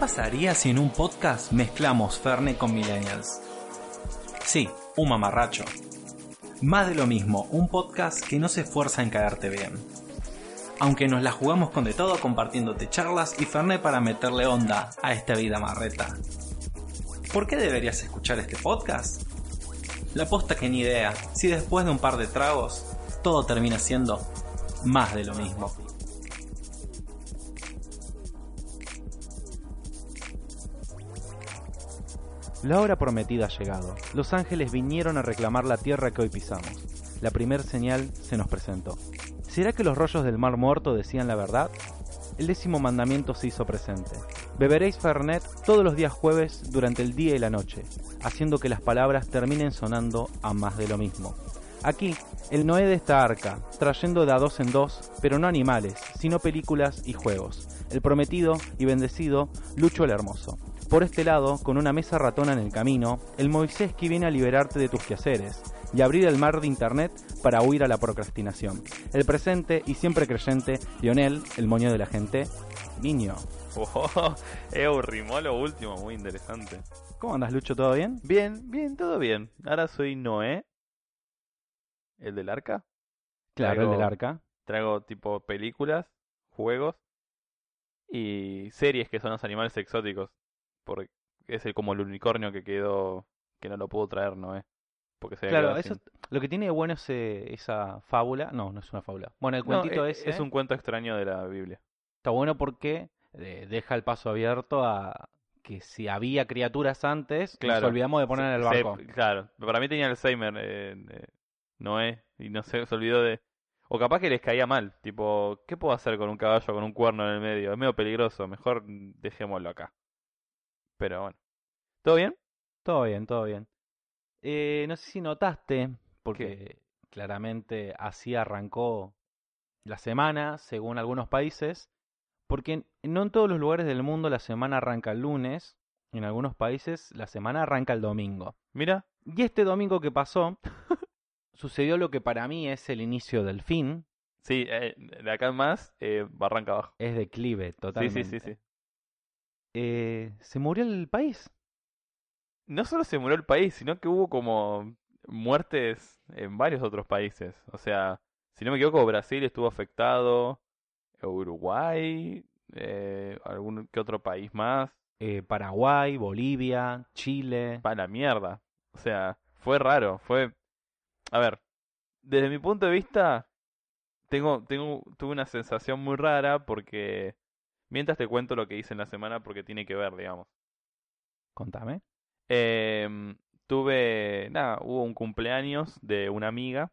pasaría si en un podcast mezclamos Ferne con Millennials? Sí, un mamarracho. Más de lo mismo, un podcast que no se esfuerza en caerte bien. Aunque nos la jugamos con de todo compartiéndote charlas y Fernet para meterle onda a esta vida marreta. ¿Por qué deberías escuchar este podcast? La posta que ni idea, si después de un par de tragos, todo termina siendo más de lo mismo. La hora prometida ha llegado. Los ángeles vinieron a reclamar la tierra que hoy pisamos. La primer señal se nos presentó. ¿Será que los rollos del mar muerto decían la verdad? El décimo mandamiento se hizo presente. Beberéis Fernet todos los días jueves durante el día y la noche, haciendo que las palabras terminen sonando a más de lo mismo. Aquí, el Noé de esta arca, trayendo de a dos en dos, pero no animales, sino películas y juegos. El prometido y bendecido Lucho el Hermoso. Por este lado, con una mesa ratona en el camino, el Moisés que viene a liberarte de tus quehaceres y abrir el mar de internet para huir a la procrastinación. El presente y siempre creyente, Lionel, el moño de la gente, niño. Oh, eh, rimó lo último, muy interesante. ¿Cómo andas, Lucho? ¿Todo bien? Bien, bien, todo bien. Ahora soy Noé. ¿El del arca? Claro, el del arca. Traigo tipo películas, juegos y series que son los animales exóticos porque es el, como el unicornio que quedó, que no lo pudo traer, ¿no? Eh? Porque se claro, eso, lo que tiene de bueno es esa fábula, no, no es una fábula. Bueno, el cuentito es, es un cuento extraño de la Biblia. Está bueno porque eh, deja el paso abierto a que si había criaturas antes, nos olvidamos de poner en el barco. claro, para mí tenía Alzheimer eh, Noé y no sé, se olvidó de... O capaz que les caía mal, tipo, ¿qué puedo hacer con un caballo con un cuerno en el medio? Es medio peligroso, mejor dejémoslo acá. Pero bueno. ¿Todo bien? Todo bien, todo bien. Eh, no sé si notaste, porque claramente así arrancó la semana, según algunos países, porque no en todos los lugares del mundo la semana arranca el lunes, en algunos países la semana arranca el domingo. Mira. Y este domingo que pasó, sucedió lo que para mí es el inicio del fin. Sí, eh, de acá en más, eh, arranca abajo. Es declive, totalmente. Sí, sí, sí, sí eh, se murió el país. No solo se murió el país, sino que hubo como muertes en varios otros países. O sea, si no me equivoco, Brasil estuvo afectado, Uruguay, eh, algún que otro país más. Eh, Paraguay, Bolivia, Chile. Para la mierda. O sea, fue raro, fue... A ver, desde mi punto de vista, tengo, tengo, tuve una sensación muy rara porque Mientras te cuento lo que hice en la semana porque tiene que ver, digamos. Contame. Eh, tuve, nada, hubo un cumpleaños de una amiga.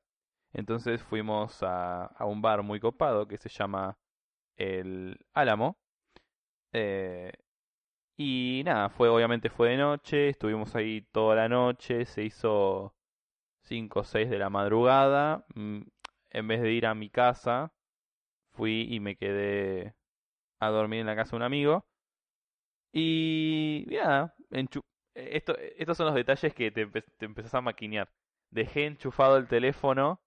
Entonces fuimos a, a un bar muy copado que se llama El Álamo. Eh, y nada, fue obviamente fue de noche, estuvimos ahí toda la noche, se hizo 5 o 6 de la madrugada. Mm, en vez de ir a mi casa, fui y me quedé a dormir en la casa de un amigo. Y nada, esto, estos son los detalles que te, te empezás a maquinear. Dejé enchufado el teléfono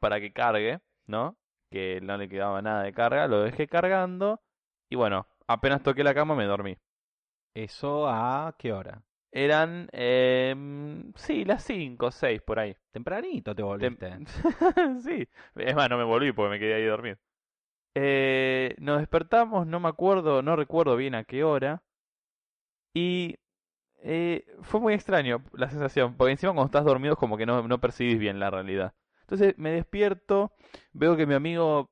para que cargue, ¿no? Que no le quedaba nada de carga, lo dejé cargando y bueno, apenas toqué la cama me dormí. ¿Eso a qué hora? Eran, eh, sí, las 5 o 6 por ahí. Tempranito te volviste. sí, es más, no me volví porque me quedé ahí dormir. Eh, nos despertamos, no me acuerdo, no recuerdo bien a qué hora. Y eh, fue muy extraño la sensación, porque encima cuando estás dormido como que no, no percibís bien la realidad. Entonces me despierto, veo que mi amigo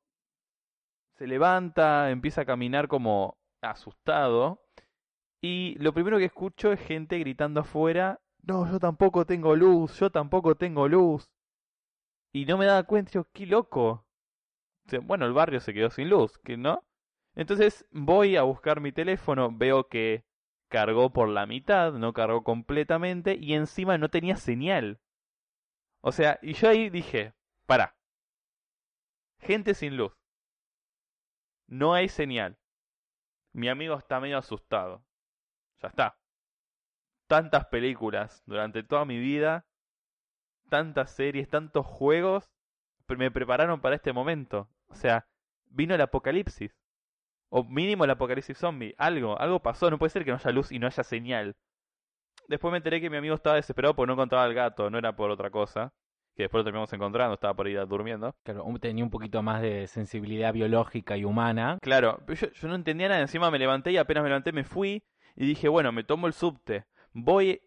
se levanta, empieza a caminar como asustado. Y lo primero que escucho es gente gritando afuera, no, yo tampoco tengo luz, yo tampoco tengo luz. Y no me daba cuenta, yo, qué loco bueno, el barrio se quedó sin luz, ¿que no? Entonces voy a buscar mi teléfono, veo que cargó por la mitad, no cargó completamente y encima no tenía señal. O sea, y yo ahí dije, para. Gente sin luz. No hay señal. Mi amigo está medio asustado. Ya está. Tantas películas durante toda mi vida, tantas series, tantos juegos, me prepararon para este momento. O sea, vino el apocalipsis. O mínimo el apocalipsis zombie. Algo, algo pasó. No puede ser que no haya luz y no haya señal. Después me enteré que mi amigo estaba desesperado porque no encontraba al gato, no era por otra cosa. Que después lo terminamos encontrando, estaba por ir durmiendo. Claro, tenía un poquito más de sensibilidad biológica y humana. Claro, pero yo, yo no entendía nada. Encima me levanté y apenas me levanté me fui y dije, bueno, me tomo el subte. Voy.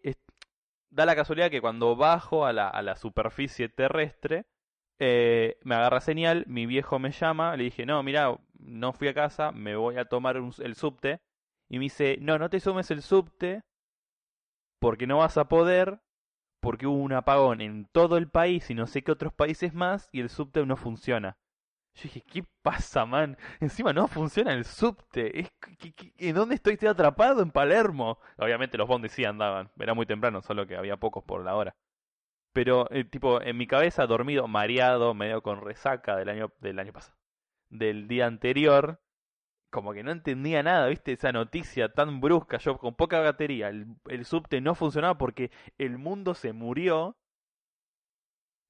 Da la casualidad que cuando bajo a la, a la superficie terrestre, eh, me agarra señal, mi viejo me llama, le dije, no, mira, no fui a casa, me voy a tomar el subte. Y me dice, no, no te sumes el subte porque no vas a poder, porque hubo un apagón en todo el país y no sé qué otros países más y el subte no funciona. Yo dije, ¿qué pasa, man? Encima no funciona el subte. Es, ¿qué- qué- ¿En dónde estoy? Estoy atrapado en Palermo. Obviamente los bondis sí andaban. Era muy temprano, solo que había pocos por la hora. Pero, eh, tipo, en mi cabeza, dormido, mareado, medio con resaca del año, del año pasado. Del día anterior. Como que no entendía nada, ¿viste? Esa noticia tan brusca. Yo con poca batería. El, el subte no funcionaba porque el mundo se murió.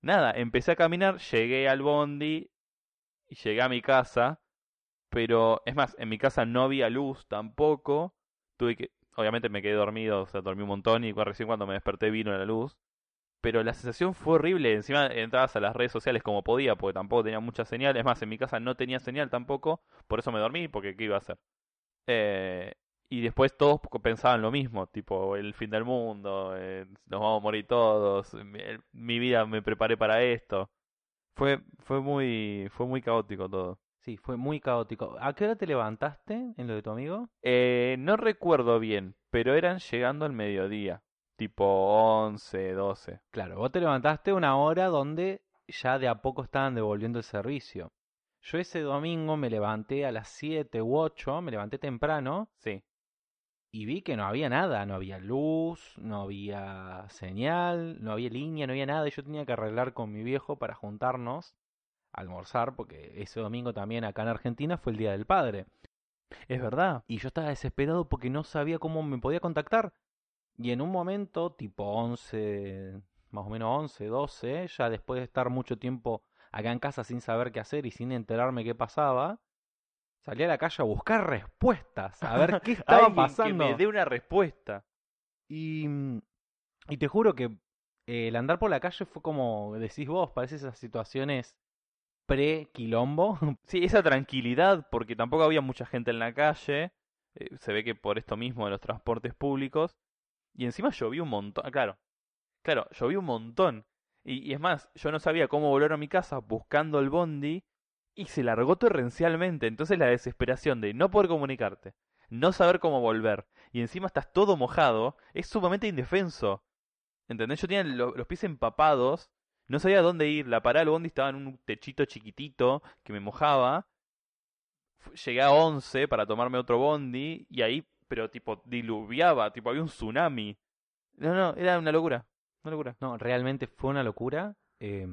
Nada, empecé a caminar, llegué al bondi y llegué a mi casa, pero es más, en mi casa no había luz tampoco. Tuve que, obviamente me quedé dormido, o sea, dormí un montón y recién cuando me desperté vino la luz. Pero la sensación fue horrible. Encima entrabas a las redes sociales como podía, porque tampoco tenía mucha señal. Es más, en mi casa no tenía señal tampoco, por eso me dormí, porque ¿qué iba a hacer? Eh, y después todos pensaban lo mismo, tipo el fin del mundo, eh, nos vamos a morir todos, mi, mi vida me preparé para esto. Fue, fue muy, fue muy caótico todo. Sí, fue muy caótico. ¿A qué hora te levantaste en lo de tu amigo? Eh, no recuerdo bien, pero eran llegando al mediodía, tipo 11, 12. Claro, vos te levantaste una hora donde ya de a poco estaban devolviendo el servicio. Yo ese domingo me levanté a las 7 u 8, me levanté temprano Sí, y vi que no había nada, no había luz, no había señal, no había línea, no había nada y yo tenía que arreglar con mi viejo para juntarnos a almorzar porque ese domingo también acá en Argentina fue el Día del Padre. es verdad. Y yo estaba desesperado porque no sabía cómo me podía contactar. Y en un momento, tipo 11, más o menos 11, 12, ya después de estar mucho tiempo acá en casa sin saber qué hacer y sin enterarme qué pasaba, salí a la calle a buscar respuestas, a ver qué estaba pasando. Que me dé una respuesta. Y, y te juro que eh, el andar por la calle fue como decís vos, parece esas situaciones pre-quilombo. Sí, esa tranquilidad, porque tampoco había mucha gente en la calle. eh, se ve que por esto mismo de los transportes públicos. Y encima llovió un montón. ah, Claro, claro, llovió un montón. Y, es más, yo no sabía cómo volver a mi casa buscando el bondi. Y se largó torrencialmente. Entonces la desesperación de no poder comunicarte, no saber cómo volver. Y encima estás todo mojado. Es sumamente indefenso. ¿Entendés? Yo tenía lo- los pies empapados. No sabía dónde ir. La parada del bondi estaba en un techito chiquitito que me mojaba. Llegué a 11 para tomarme otro bondi y ahí, pero tipo, diluviaba, tipo, había un tsunami. No, no, era una locura. Una locura. No, realmente fue una locura. eh,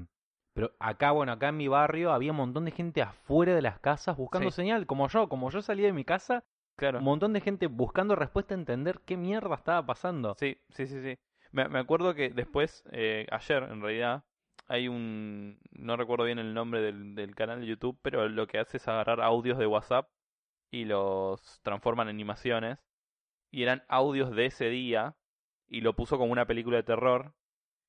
pero acá, bueno, acá en mi barrio había un montón de gente afuera de las casas buscando Sí. señal, como yo, como yo salí de mi casa, Claro. un montón de gente buscando respuesta a entender qué mierda estaba pasando. Sí, sí, sí, sí. Me, me acuerdo que después, eh, ayer en realidad, hay un... No recuerdo bien el nombre del, del canal de YouTube, pero lo que hace es agarrar audios de WhatsApp y los transforma en animaciones. Y eran audios de ese día y lo puso como una película de terror.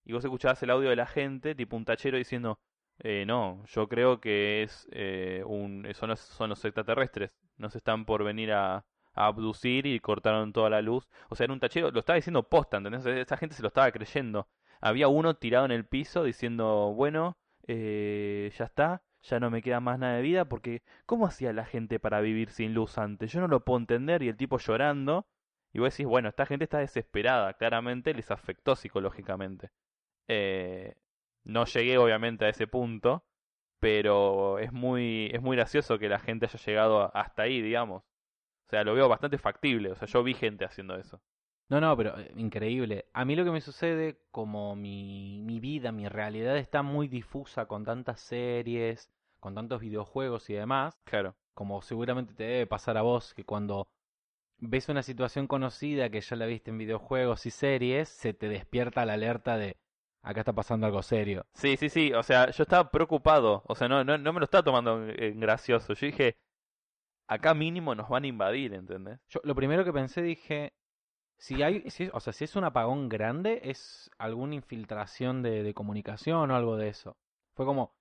Y vos escuchabas el audio de la gente, tipo un tachero diciendo, eh, no, yo creo que es eh, un, son, los, son los extraterrestres. Nos están por venir a, a abducir y cortaron toda la luz. O sea, era un tachero, lo estaba diciendo posta, ¿entendés? Esa gente se lo estaba creyendo. Había uno tirado en el piso diciendo, bueno, eh, ya está, ya no me queda más nada de vida, porque ¿cómo hacía la gente para vivir sin luz antes? Yo no lo puedo entender y el tipo llorando. Y vos decís, bueno, esta gente está desesperada, claramente les afectó psicológicamente. Eh, no llegué obviamente a ese punto, pero es muy, es muy gracioso que la gente haya llegado hasta ahí, digamos. O sea, lo veo bastante factible, o sea, yo vi gente haciendo eso. No, no, pero eh, increíble. A mí lo que me sucede, como mi, mi vida, mi realidad está muy difusa con tantas series, con tantos videojuegos y demás, Claro. como seguramente te debe pasar a vos, que cuando ves una situación conocida que ya la viste en videojuegos y series, se te despierta la alerta de acá está pasando algo serio. Sí, sí, sí, o sea, yo estaba preocupado, o sea, no, no, no me lo estaba tomando en- gracioso. Yo dije, acá mínimo nos van a invadir, ¿entendés? Yo lo primero que pensé dije, si hay, si es- o sea, si es un apagón grande, es alguna infiltración de, de comunicación o algo de eso. Fue como,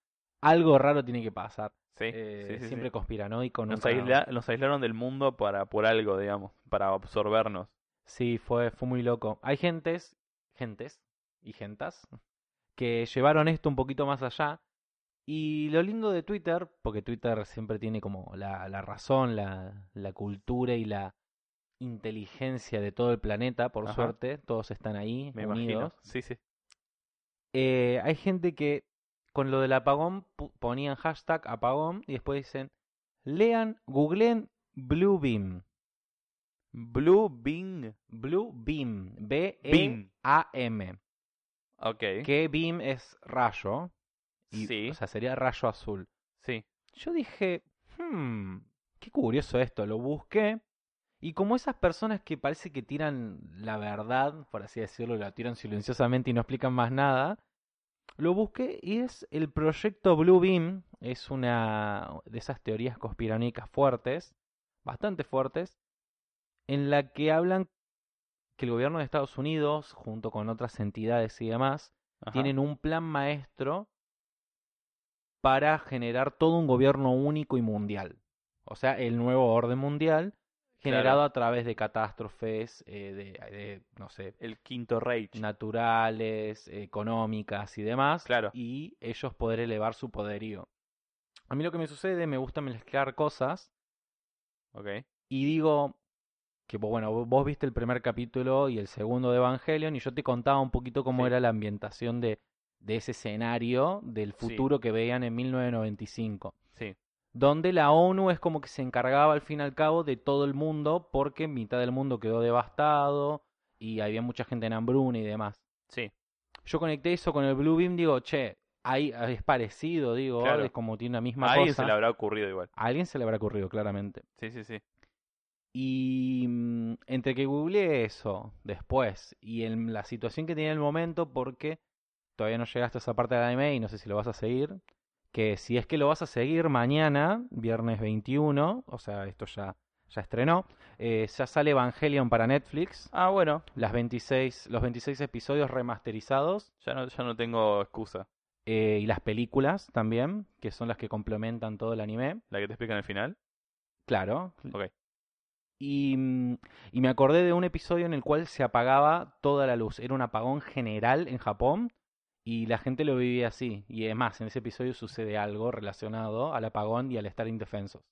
algo raro tiene que pasar. Sí, Eh, sí, siempre conspiranoico, Nos, aisla- nos aislaron del mundo para por algo, digamos, para absorbernos. Sí, fue, fue muy loco. Hay gentes, gentes y gentas que llevaron esto un poquito más allá. Y lo lindo de Twitter, porque Twitter siempre tiene como la, la razón, la, la cultura y la inteligencia de todo el planeta, por Ajá. suerte, todos están ahí, Me unidos. imagino. Sí, sí. Eh, hay gente que con lo del apagón ponían hashtag apagón y después dicen, lean, googleen Blue Beam. Blue Bing. Blue Beam, Beam. B-E-A-M. Ok. Que beam es rayo. Y, Sí. O sea, sería rayo azul. Sí. Yo dije, hmm, qué curioso esto. Lo busqué. Y como esas personas que parece que tiran la verdad, por así decirlo, la tiran silenciosamente y no explican más nada, lo busqué y es el proyecto Blue Beam. Es una de esas teorías conspiranoicas fuertes, bastante fuertes, en la que hablan que el gobierno de Estados Unidos, junto con otras entidades y demás, Ajá. tienen un plan maestro para generar todo un gobierno único y mundial. O sea, el nuevo orden mundial generado Claro. a través de catástrofes, eh, de, de, no sé, El quinto Reich. naturales, económicas y demás, Claro. y ellos poder elevar su poderío. A mí lo que me sucede, me gusta mezclar cosas Ok. y digo que bueno, vos- viste el primer capítulo y el segundo de Evangelion y yo te contaba un poquito cómo Sí. era la ambientación de, de ese escenario del Sí. futuro que veían en 1995, Sí. Donde la ONU es como que se encargaba al fin y al cabo de todo el mundo porque mitad del mundo quedó devastado y había mucha gente en hambruna y demás. Sí. Yo conecté eso con el Blue Beam, digo, che, ahí es parecido, digo, Claro. es como tiene la misma A alguien cosa. se le habrá ocurrido igual. A alguien se le habrá ocurrido, claramente. Sí, sí, sí. Y mm, entre que googleé eso después y en la situación que tenía en el momento, porque todavía no llegaste a esa parte del anime y no sé si lo vas a seguir, que si es que lo vas a seguir mañana, viernes 21, o sea, esto ya, ya estrenó, eh, ya sale Evangelion para Netflix, Ah, bueno. las 26, los 26 episodios remasterizados Ya no, ya no tengo excusa. eh, y las películas también, que son las que complementan todo el anime. La que te explican al final. Claro. Ok. Y, mm, y me acordé de un episodio en el cual se apagaba toda la luz. Era un apagón general en Japón y la gente lo vivía así. Y además, en ese episodio sucede algo relacionado al apagón y al estar indefensos.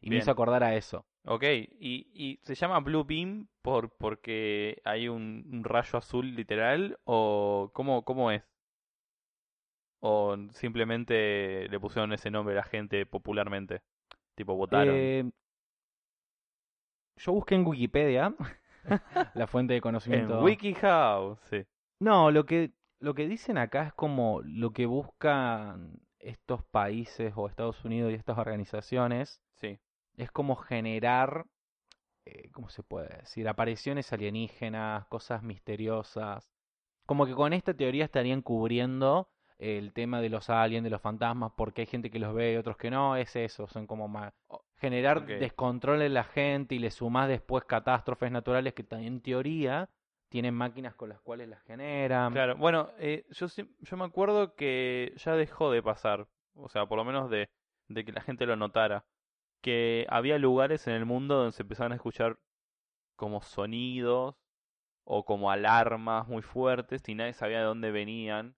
Y me hizo acordar a eso. Ok, y, y se llama Blue Beam por porque hay un, un rayo azul literal o cómo, cómo es? O simplemente le pusieron ese nombre a la gente popularmente. Tipo votaron. Eh, yo busqué en Wikipedia la fuente de en conocimiento. WikiHow, sí. No, lo que, lo que dicen acá es como lo que buscan estos países o Estados Unidos y estas organizaciones Sí, es como generar, eh, ¿cómo se puede decir? Apariciones alienígenas, cosas misteriosas. Como que con esta teoría estarían cubriendo el tema de los aliens, de los fantasmas, porque hay gente que los ve y otros que no, es eso, son como más... Generar descontrol en la gente y le sumás después catástrofes naturales que en teoría tienen máquinas con las cuales las generan. claro. Bueno, eh, yo, yo me acuerdo que ya dejó de pasar. O sea, por lo menos de, que la gente lo notara. Que había lugares en el mundo donde se empezaban a escuchar como sonidos o como alarmas muy fuertes y nadie sabía de dónde venían.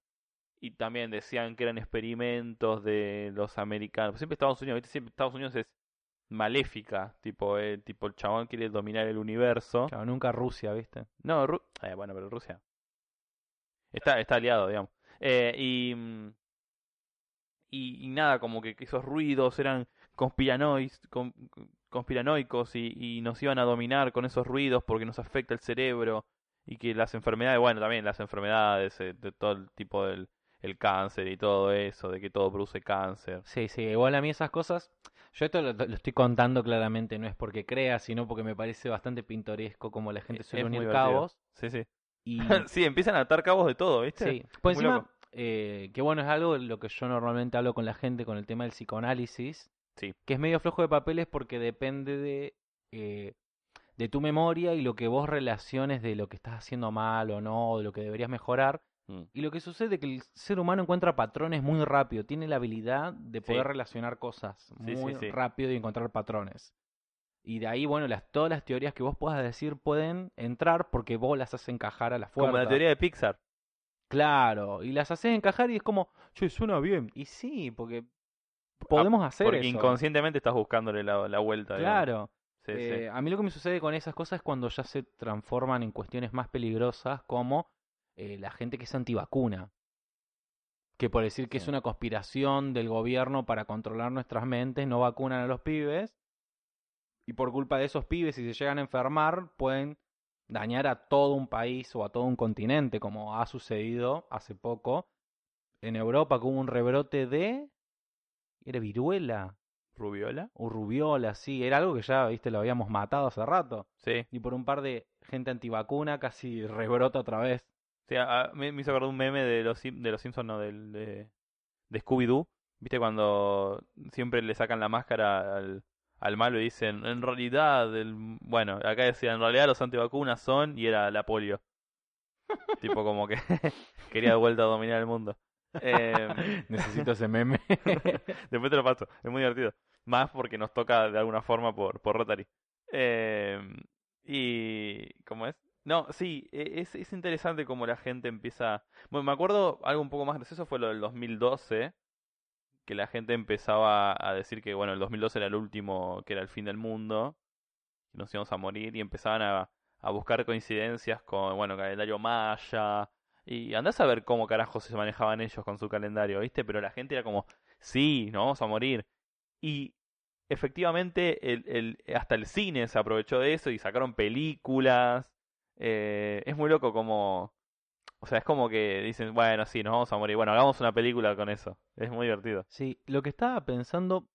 Y también decían que eran experimentos de los americanos. Siempre Estados Unidos. Siempre Estados Unidos es maléfica. Tipo, eh, tipo el chabón quiere dominar el universo. Claro, nunca Rusia, ¿viste? No, Ru- eh, bueno, pero Rusia está, está aliado, digamos. Eh, y, y, y nada, como que, que esos ruidos eran conspiranois, con- conspiranoicos y, y nos iban a dominar con esos ruidos porque nos afecta el cerebro y que las enfermedades, bueno, también las enfermedades eh, de todo el tipo del el cáncer y todo eso, de que todo produce cáncer. Sí, sí, igual a mí esas cosas, yo esto lo, lo estoy contando claramente, no es porque crea, sino porque me parece bastante pintoresco como la gente Es suele muy unir cabos. Sí, sí. Y sí, empiezan a atar cabos de todo, ¿viste? sí, pues Muy encima, eh, que bueno, es algo de lo que yo normalmente hablo con la gente con el tema del psicoanálisis, Sí. Que es medio flojo de papeles porque depende de, eh, de tu memoria y lo que vos relaciones de lo que estás haciendo mal o no, o de lo que deberías mejorar. Mm. Y lo que sucede es que el ser humano encuentra patrones muy rápido, tiene la habilidad de poder Sí. relacionar cosas Sí, muy sí. rápido y encontrar patrones. Y de ahí, bueno, las, todas las teorías que vos puedas decir pueden entrar porque vos las haces encajar a la fuerza. Como la teoría de Pixar. Claro, y las haces encajar y es como, che, suena bien. Y sí, porque podemos hacer Ah, Porque eso. inconscientemente estás buscándole la, la vuelta. Claro. Sí, sí. Eh, A mí lo que me sucede con esas cosas es cuando ya se transforman en cuestiones más peligrosas, como eh, la gente que es antivacuna. Que por decir que es una conspiración del gobierno para controlar nuestras mentes, no vacunan a los pibes. Y por culpa de esos pibes, si se llegan a enfermar, pueden dañar a todo un país o a todo un continente, como ha sucedido hace poco en Europa, que hubo un rebrote de. ¿Era viruela? ¿Rubiola? O rubiola, sí, era algo que ya, viste, lo habíamos matado hace rato. Sí. Y por un par de gente antivacuna casi rebrota otra vez. Sí, a- a- me, me hizo acordar un meme de los, de los Simpsons, no, del, de, de Scooby-Doo. ¿Viste cuando siempre le sacan la máscara al, al malo y dicen, en realidad, el... bueno, acá decía, en realidad los antivacunas son, y era la polio. tipo como que quería de vuelta a dominar el mundo. Eh, Necesito ese meme. Después te lo paso, es muy divertido. Más porque nos toca de alguna forma por, por Rotary. Eh, y. ¿Cómo es? No, sí, e- es, es interesante cómo la gente empieza. Bueno, me acuerdo algo un poco más gracioso fue lo del 2012, que la gente empezaba a decir que, bueno, el 2012 era el último, que era el fin del mundo, que nos íbamos a morir, y empezaban a, a buscar coincidencias con, bueno, calendario maya. Y andás a ver cómo carajos se manejaban ellos con su calendario, ¿viste? Pero la gente era como, sí, nos vamos a morir. Y efectivamente el, el, hasta el cine se aprovechó de eso y sacaron películas. Eh, es muy loco como... O sea, es como que dicen, bueno, sí, nos vamos a morir. Bueno, hagamos una película con eso. Es muy divertido. sí, lo que estaba pensando,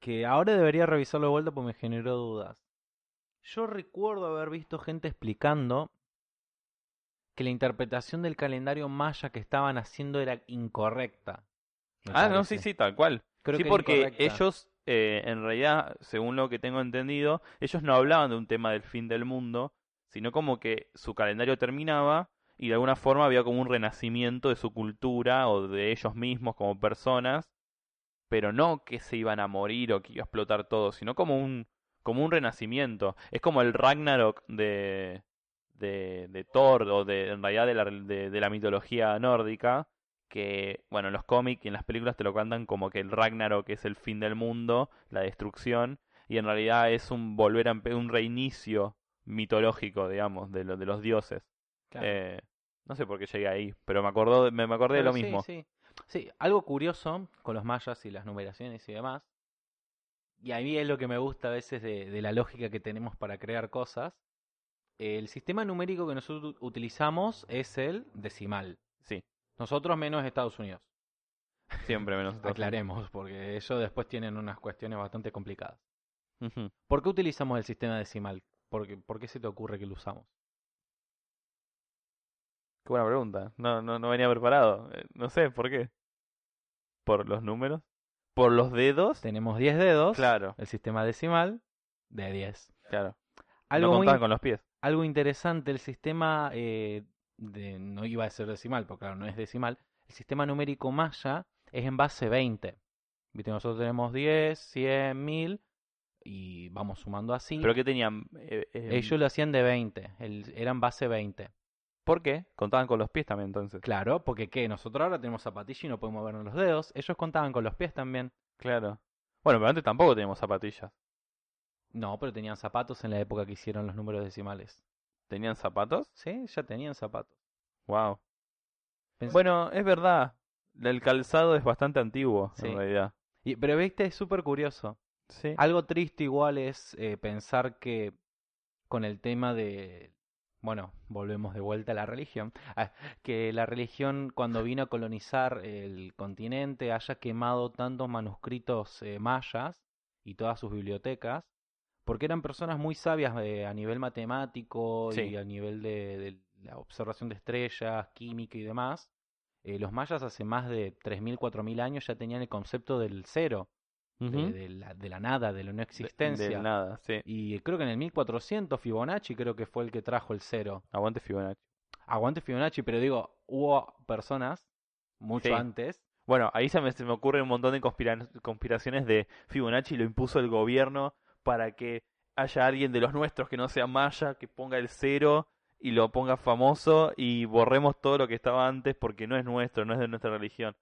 que ahora debería revisarlo de vuelta porque me generó dudas. Yo recuerdo haber visto gente explicando que la interpretación del calendario maya que estaban haciendo era incorrecta. Ah, no, sí, sí, tal cual. Creo sí, que porque ellos, eh, en realidad, según lo que tengo entendido, ellos no hablaban de un tema del fin del mundo, sino como que su calendario terminaba y de alguna forma había como un renacimiento de su cultura o de ellos mismos como personas, pero no que se iban a morir o que iba a explotar todo, sino como un como un renacimiento. Es como el Ragnarok de de, de Thor o de en realidad de la, de, la mitología nórdica, que, bueno, en los cómics y en las películas te lo cantan como que el Ragnarok es el fin del mundo, la destrucción, y en realidad es un volver a un reinicio mitológico, digamos, de, lo, de los dioses. Claro. Eh, no sé por qué llegué ahí, pero me, acordó, me, me acordé de lo sí, mismo. Sí, Sí, algo curioso con los mayas y las numeraciones y demás. Y a mí es lo que me gusta a veces de, de la lógica que tenemos para crear cosas. El sistema numérico que nosotros utilizamos es el decimal. Sí, Nosotros menos Estados Unidos. siempre menos. Estados Aclaremos, porque ellos después tienen unas cuestiones bastante complicadas. ¿Por qué utilizamos el sistema decimal? ¿Por qué, por qué se te ocurre que lo usamos? Qué buena pregunta. No, no, no venía preparado. Eh, no sé, ¿por qué? ¿Por los números? ¿Por los dedos? Tenemos 10 dedos. Claro, El sistema decimal de 10. claro. Algo no muy, contaban con los pies. algo interesante, el sistema eh, de, no iba a ser decimal, porque claro, no es decimal. El sistema numérico maya es en base 20. Viste, nosotros tenemos 10, 100, 1000 y vamos sumando así. ¿Pero qué tenían? Eh, eh, Ellos lo hacían de 20, el- eran base 20. ¿Por qué? Contaban con los pies también entonces. Claro, porque ¿qué? Nosotros ahora tenemos zapatillas y no podemos movernos los dedos. Ellos contaban con los pies también. Claro. Bueno, pero antes tampoco teníamos zapatillas. No, pero tenían zapatos en la época que hicieron los números decimales. ¿Tenían zapatos? Sí, ya tenían zapatos. Wow. Bueno, es verdad. El calzado es bastante antiguo, Sí. en realidad. y- pero viste, es súper curioso. Sí. Algo triste igual es eh, pensar que con el tema de, bueno, volvemos de vuelta a la religión, ah, que la religión cuando vino a colonizar el continente haya quemado tantos manuscritos eh, mayas y todas sus bibliotecas, porque eran personas muy sabias eh, a nivel matemático Sí. y a nivel de, de la observación de estrellas, química y demás. Los mayas hace más de 3.000, 4.000 años ya tenían el concepto del cero. De, de la, de la nada, de la no De- existencia. del nada, sí. Y creo que en el 1400 Fibonacci creo que fue el que trajo el cero. Aguante Fibonacci. Aguante Fibonacci, pero digo, hubo personas mucho Sí. antes. Bueno, ahí se me, se me ocurren un montón de conspira- conspiraciones de Fibonacci lo impuso el gobierno para que haya alguien de los nuestros que no sea maya, que ponga el cero y lo ponga famoso y borremos todo lo que estaba antes porque no es nuestro, no es de nuestra religión.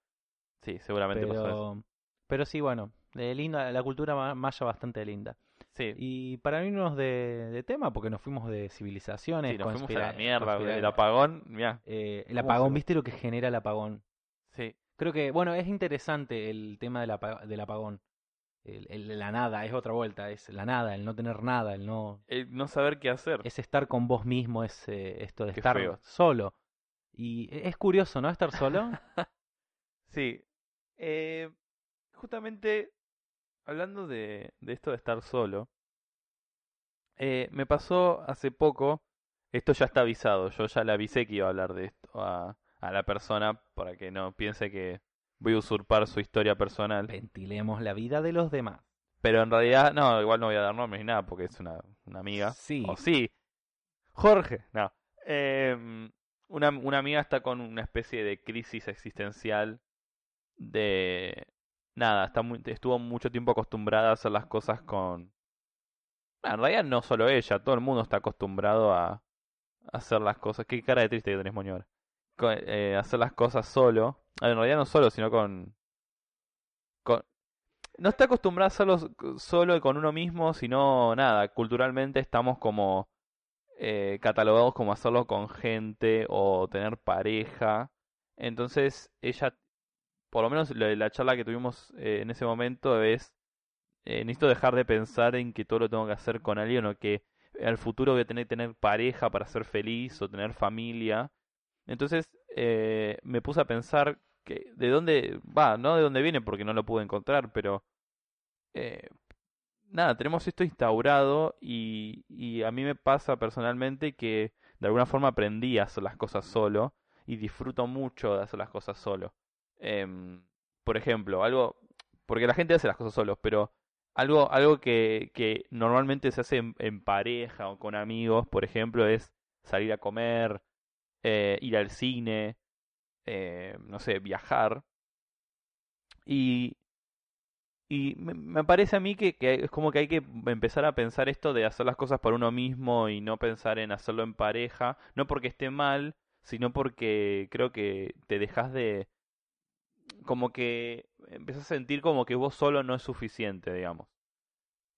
Sí, seguramente pasó eso. Pero, pero sí, bueno, eh, linda, la cultura ma- maya bastante linda. Sí, Y para irnos de, de tema, porque nos fuimos de civilizaciones, sí, nos fuimos a la mierda, el apagón, mira. eh, el ¿Cómo apagón, ¿viste lo que genera el apagón? Sí, Creo que, bueno, es interesante el tema del, apa- del apagón. El, el- la nada, es otra vuelta, es la nada, el no tener nada, el no... el no saber qué hacer. Es estar con vos mismo, es eh, esto de Qué estar feo. solo. Y e- es curioso, ¿no? Estar solo. Sí. Eh, justamente hablando de, de esto de estar solo, eh, me pasó hace poco, esto ya está avisado, yo ya le avisé que iba a hablar de esto a, a la persona para que no piense que voy a usurpar su historia personal. Ventilemos la vida de los demás. Pero en realidad, no, igual no voy a dar nombres ni nada porque es una, una amiga. Sí. O sí. Jorge, no. Em, una, una amiga está con una especie de crisis existencial de... Nada, está muy, estuvo mucho tiempo acostumbrada a hacer las cosas con... Bueno, en realidad no solo ella, todo el mundo está acostumbrado a, hacer las cosas... Qué cara de triste que tenés, Moñor. Eh, hacer las cosas solo. En realidad no solo, sino con... con no está acostumbrada a hacerlo solo con uno mismo, sino nada, culturalmente estamos como eh, catalogados como hacerlo con gente o tener pareja. Entonces ella, por lo menos la, la charla que tuvimos eh, en ese momento es, eh, necesito dejar de pensar en que todo lo tengo que hacer con alguien o que al futuro voy a tener que tener pareja para ser feliz o tener familia. Entonces eh, me puse a pensar que de dónde va, no de dónde viene porque no lo pude encontrar, pero eh, nada, tenemos esto instaurado y, y a mí me pasa personalmente que de alguna forma aprendí a hacer las cosas solo y disfruto mucho de hacer las cosas solo. Em, por ejemplo, algo, porque la gente hace las cosas solos, pero algo, algo que, que normalmente se hace en, pareja o con amigos, por ejemplo, es salir a comer, eh, ir al cine, eh, no sé, viajar. Y, y me, me parece a mí que, que es como que hay que empezar a pensar esto de hacer las cosas por uno mismo y no pensar en hacerlo en pareja, no porque esté mal, sino porque creo que te dejas de... como que empiezas a sentir como que vos solo no es suficiente, digamos.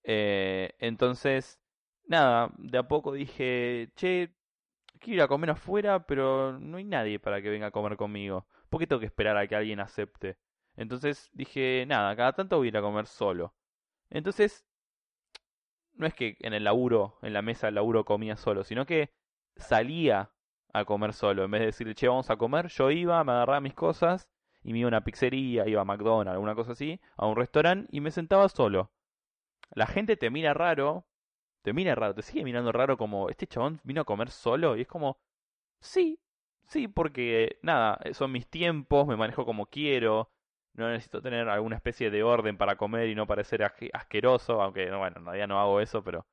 Eh, entonces, nada, de a poco dije, che, quiero ir a comer afuera, pero no hay nadie para que venga a comer conmigo. ¿Por qué tengo que esperar a que alguien acepte? Entonces dije, nada, cada tanto voy a ir a comer solo. Entonces, no es que en el laburo, en la mesa del laburo comía solo, sino que salía a comer solo. En vez de decirle, che, vamos a comer, yo iba, me agarraba mis cosas y me iba a una pizzería, iba a McDonald's, alguna cosa así, a un restaurante y me sentaba solo. La gente te mira raro, te mira raro, te sigue mirando raro como, este chabón vino a comer solo y es como, sí, sí, porque nada, son mis tiempos, me manejo como quiero, no necesito tener alguna especie de orden para comer y no parecer asqueroso, aunque no, bueno, en realidad no hago eso, pero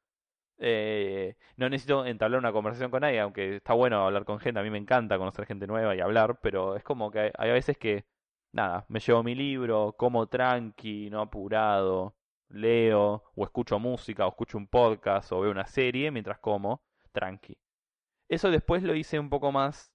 eh, no necesito entablar una conversación con nadie, aunque está bueno hablar con gente, a mí me encanta conocer gente nueva y hablar, pero es como que hay, hay veces que, nada, me llevo mi libro, como tranqui, no apurado, leo, o escucho música, o escucho un podcast, o veo una serie mientras como, tranqui. Eso después lo hice un poco más,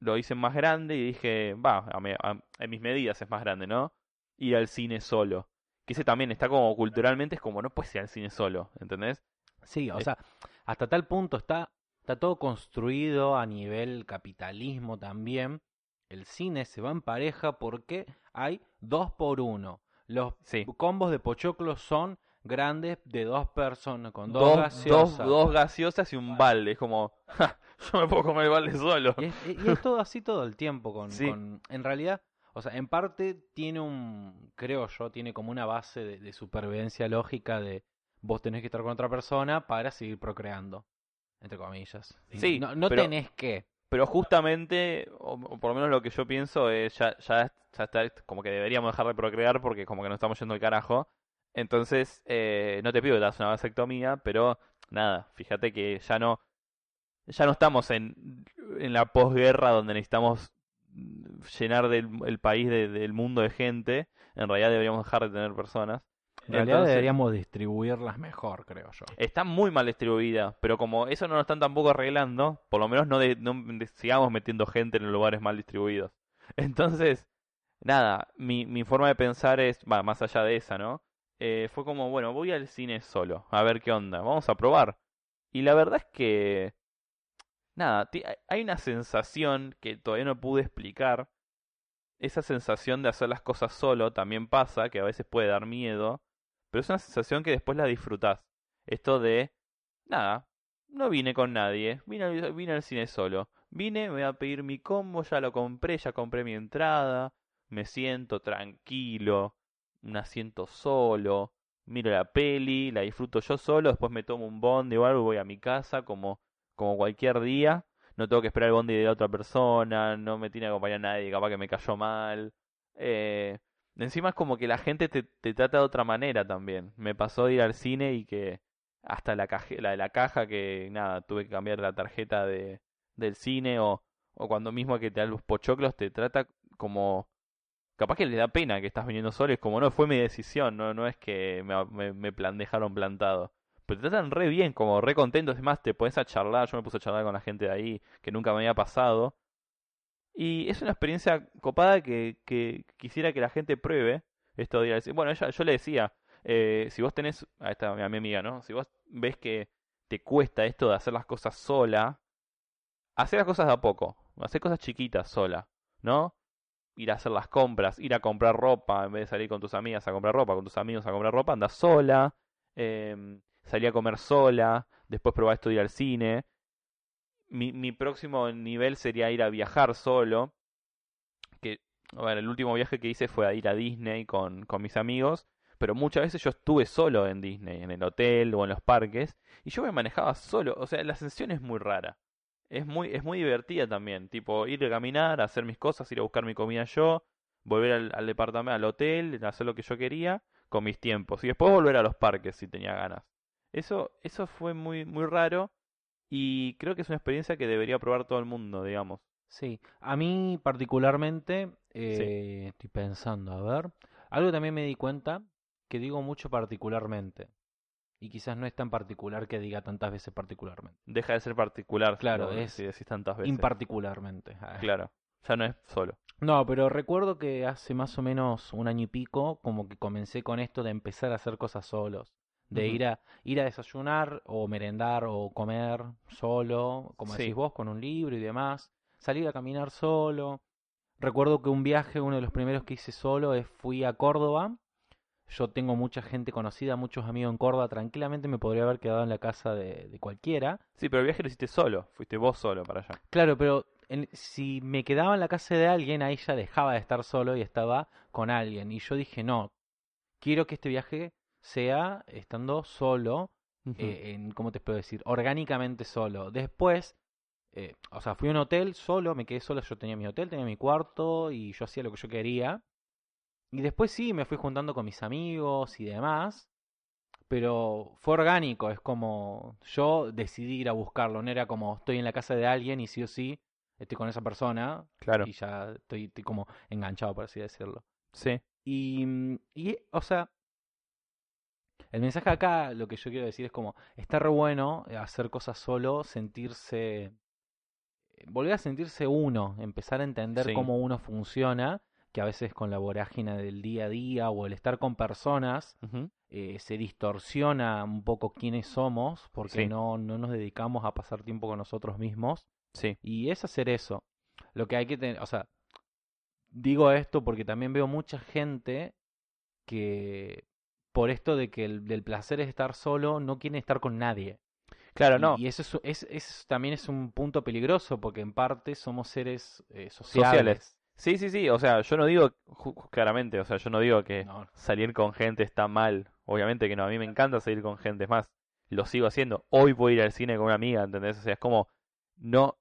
lo hice más grande y dije, va, a mi- a- en mis medidas es más grande, ¿no? Ir al cine solo. Que ese también está como culturalmente, es como no puedes ir al cine solo, ¿entendés? Sí, o Eh. sea, hasta tal punto está, está todo construido a nivel capitalismo también. El cine se va en pareja porque hay dos por uno. Los Sí. combos de pochoclo son grandes de dos personas, con dos, Dos, dos, gaseosas. dos gaseosas y un balde. Es como, "Ja, yo me puedo comer el balde solo. Y es, y es todo así todo el tiempo. Con, Sí. con- en realidad, o sea, en parte tiene un, creo yo, tiene como una base de, de supervivencia lógica de vos tenés que estar con otra persona para seguir procreando, entre comillas. Sí, no, no pero- tenés que. Pero justamente, o, por lo menos lo que yo pienso es, ya, ya, ya está, como que deberíamos dejar de procrear porque como que nos estamos yendo al carajo. Entonces, eh, no te pido que te hagas una vasectomía, pero nada, fíjate que ya no, ya no estamos en, en la posguerra donde necesitamos llenar del, el país de- del mundo de gente. En realidad deberíamos dejar de tener personas. En realidad Entonces, deberíamos distribuirlas mejor, creo yo. Está muy mal distribuida, pero como eso no lo están tampoco arreglando, por lo menos no, de- no de- sigamos metiendo gente en lugares mal distribuidos. Entonces, nada, mi, mi forma de pensar es, va, más allá de esa, ¿no? Eh, fue como, bueno, voy al cine solo, a ver qué onda, vamos a probar. Y la verdad es que, nada, hay una sensación que todavía no pude explicar. Esa sensación de hacer las cosas solo también pasa, que a veces puede dar miedo, pero es una sensación que después la disfrutás. Esto de, nada, no vine con nadie, vine, vine al cine solo. Vine, me voy a pedir mi combo, ya lo compré, ya compré mi entrada, me siento tranquilo, un asiento solo, miro la peli, la disfruto yo solo, después me tomo un bondi o algo y voy a mi casa como, como cualquier día. No tengo que esperar el bondi de la otra persona, no me tiene que acompañar nadie, capaz que me cayó mal. Eh, encima es como que la gente te, te trata de otra manera también. Me pasó de ir al cine y que hasta la, caje, la de la caja que nada, tuve que cambiar la tarjeta de, del cine o, o cuando mismo que te dan los pochoclos te trata como capaz que le da pena que estás viniendo solo, es como no fue mi decisión, no, no es que me, me, me plan, dejaron plantado. Pero te tratan re bien, como re contentos, es más, te pones a charlar, yo me puse a charlar con la gente de ahí, que nunca me había pasado. Y es una experiencia copada que, que quisiera que la gente pruebe esto de ir al cine. Bueno, ella, yo le decía, eh, si vos tenés, a esta a mi amiga, ¿no? Si vos ves que te cuesta esto de hacer las cosas sola, hacer las cosas de a poco, hacer cosas chiquitas sola, ¿no? Ir a hacer las compras, ir a comprar ropa, en vez de salir con tus amigas a comprar ropa, con tus amigos a comprar ropa, anda sola, eh, salir a comer sola, después probar esto de ir al cine. Mi, mi próximo nivel sería ir a viajar solo, que, a el último viaje que hice fue a ir a Disney con, con mis amigos, pero muchas veces yo estuve solo en Disney, en el hotel o en los parques, y yo me manejaba solo, o sea, la sensación es muy rara. Es muy, es muy divertida también, tipo ir a caminar, hacer mis cosas, ir a buscar mi comida yo, volver al, al departamento, al hotel, hacer lo que yo quería con mis tiempos, y después volver a los parques si tenía ganas. Eso, eso fue muy, muy raro, y creo que es una experiencia que debería probar todo el mundo, digamos. Sí, a mí particularmente, eh, estoy pensando, a ver, algo también me di cuenta, que digo mucho particularmente, y quizás no es tan particular que diga tantas veces particularmente, Deja de ser particular, Claro, es si decís tantas veces. imparticularmente. Claro, ya no es solo. No, pero recuerdo que hace más o menos un año y pico, como que comencé con esto de empezar a hacer cosas solos. De ir a ir a desayunar o merendar o comer solo, como Sí. decís vos, con un libro y demás. Salir a caminar solo. Recuerdo que un viaje, uno de los primeros que hice solo, es fui a Córdoba. Yo tengo mucha gente conocida, muchos amigos en Córdoba. Tranquilamente me podría haber quedado en la casa de, de cualquiera. Sí, pero el viaje lo hiciste solo, fuiste vos solo para allá. Claro, pero en- si me quedaba en la casa de alguien, ahí ya dejaba de estar solo y estaba con alguien. Y yo dije, no, quiero que este viaje sea estando solo, eh, en, ¿cómo te puedo decir? Orgánicamente solo. Después, eh, o sea, fui a un hotel solo, me quedé solo, yo tenía mi hotel, tenía mi cuarto y yo hacía lo que yo quería. Y después sí, me fui juntando con mis amigos y demás. Pero fue orgánico, es como yo decidí ir a buscarlo, no era como estoy en la casa de alguien y sí o sí estoy con esa persona Claro, y ya estoy, estoy como enganchado, por así decirlo. sí. Y, mm, y, o sea, el mensaje acá, lo que yo quiero decir es como, está re bueno eh, hacer cosas solo, sentirse, eh, volver a sentirse uno, empezar a entender Sí. cómo uno funciona, que a veces con la vorágine del día a día o el estar con personas, eh, se distorsiona un poco quiénes somos, porque Sí. no, no nos dedicamos a pasar tiempo con nosotros mismos. Sí, Y es hacer eso. Lo que hay que tener, o sea, digo esto porque también veo mucha gente que por esto de que el del placer es estar solo, no quiere estar con nadie. claro, Y- no. Y, eso es, es, es- también es un punto peligroso porque en parte somos seres eh, sociales. Sociales. Sí, sí, sí, o sea, yo no digo, claramente, o sea, yo no digo que No, salir con gente está mal. Obviamente que no, a mí me encanta salir con gente, es más, lo sigo haciendo. Hoy voy a ir al cine con una amiga, ¿entendés? O sea, es como, no,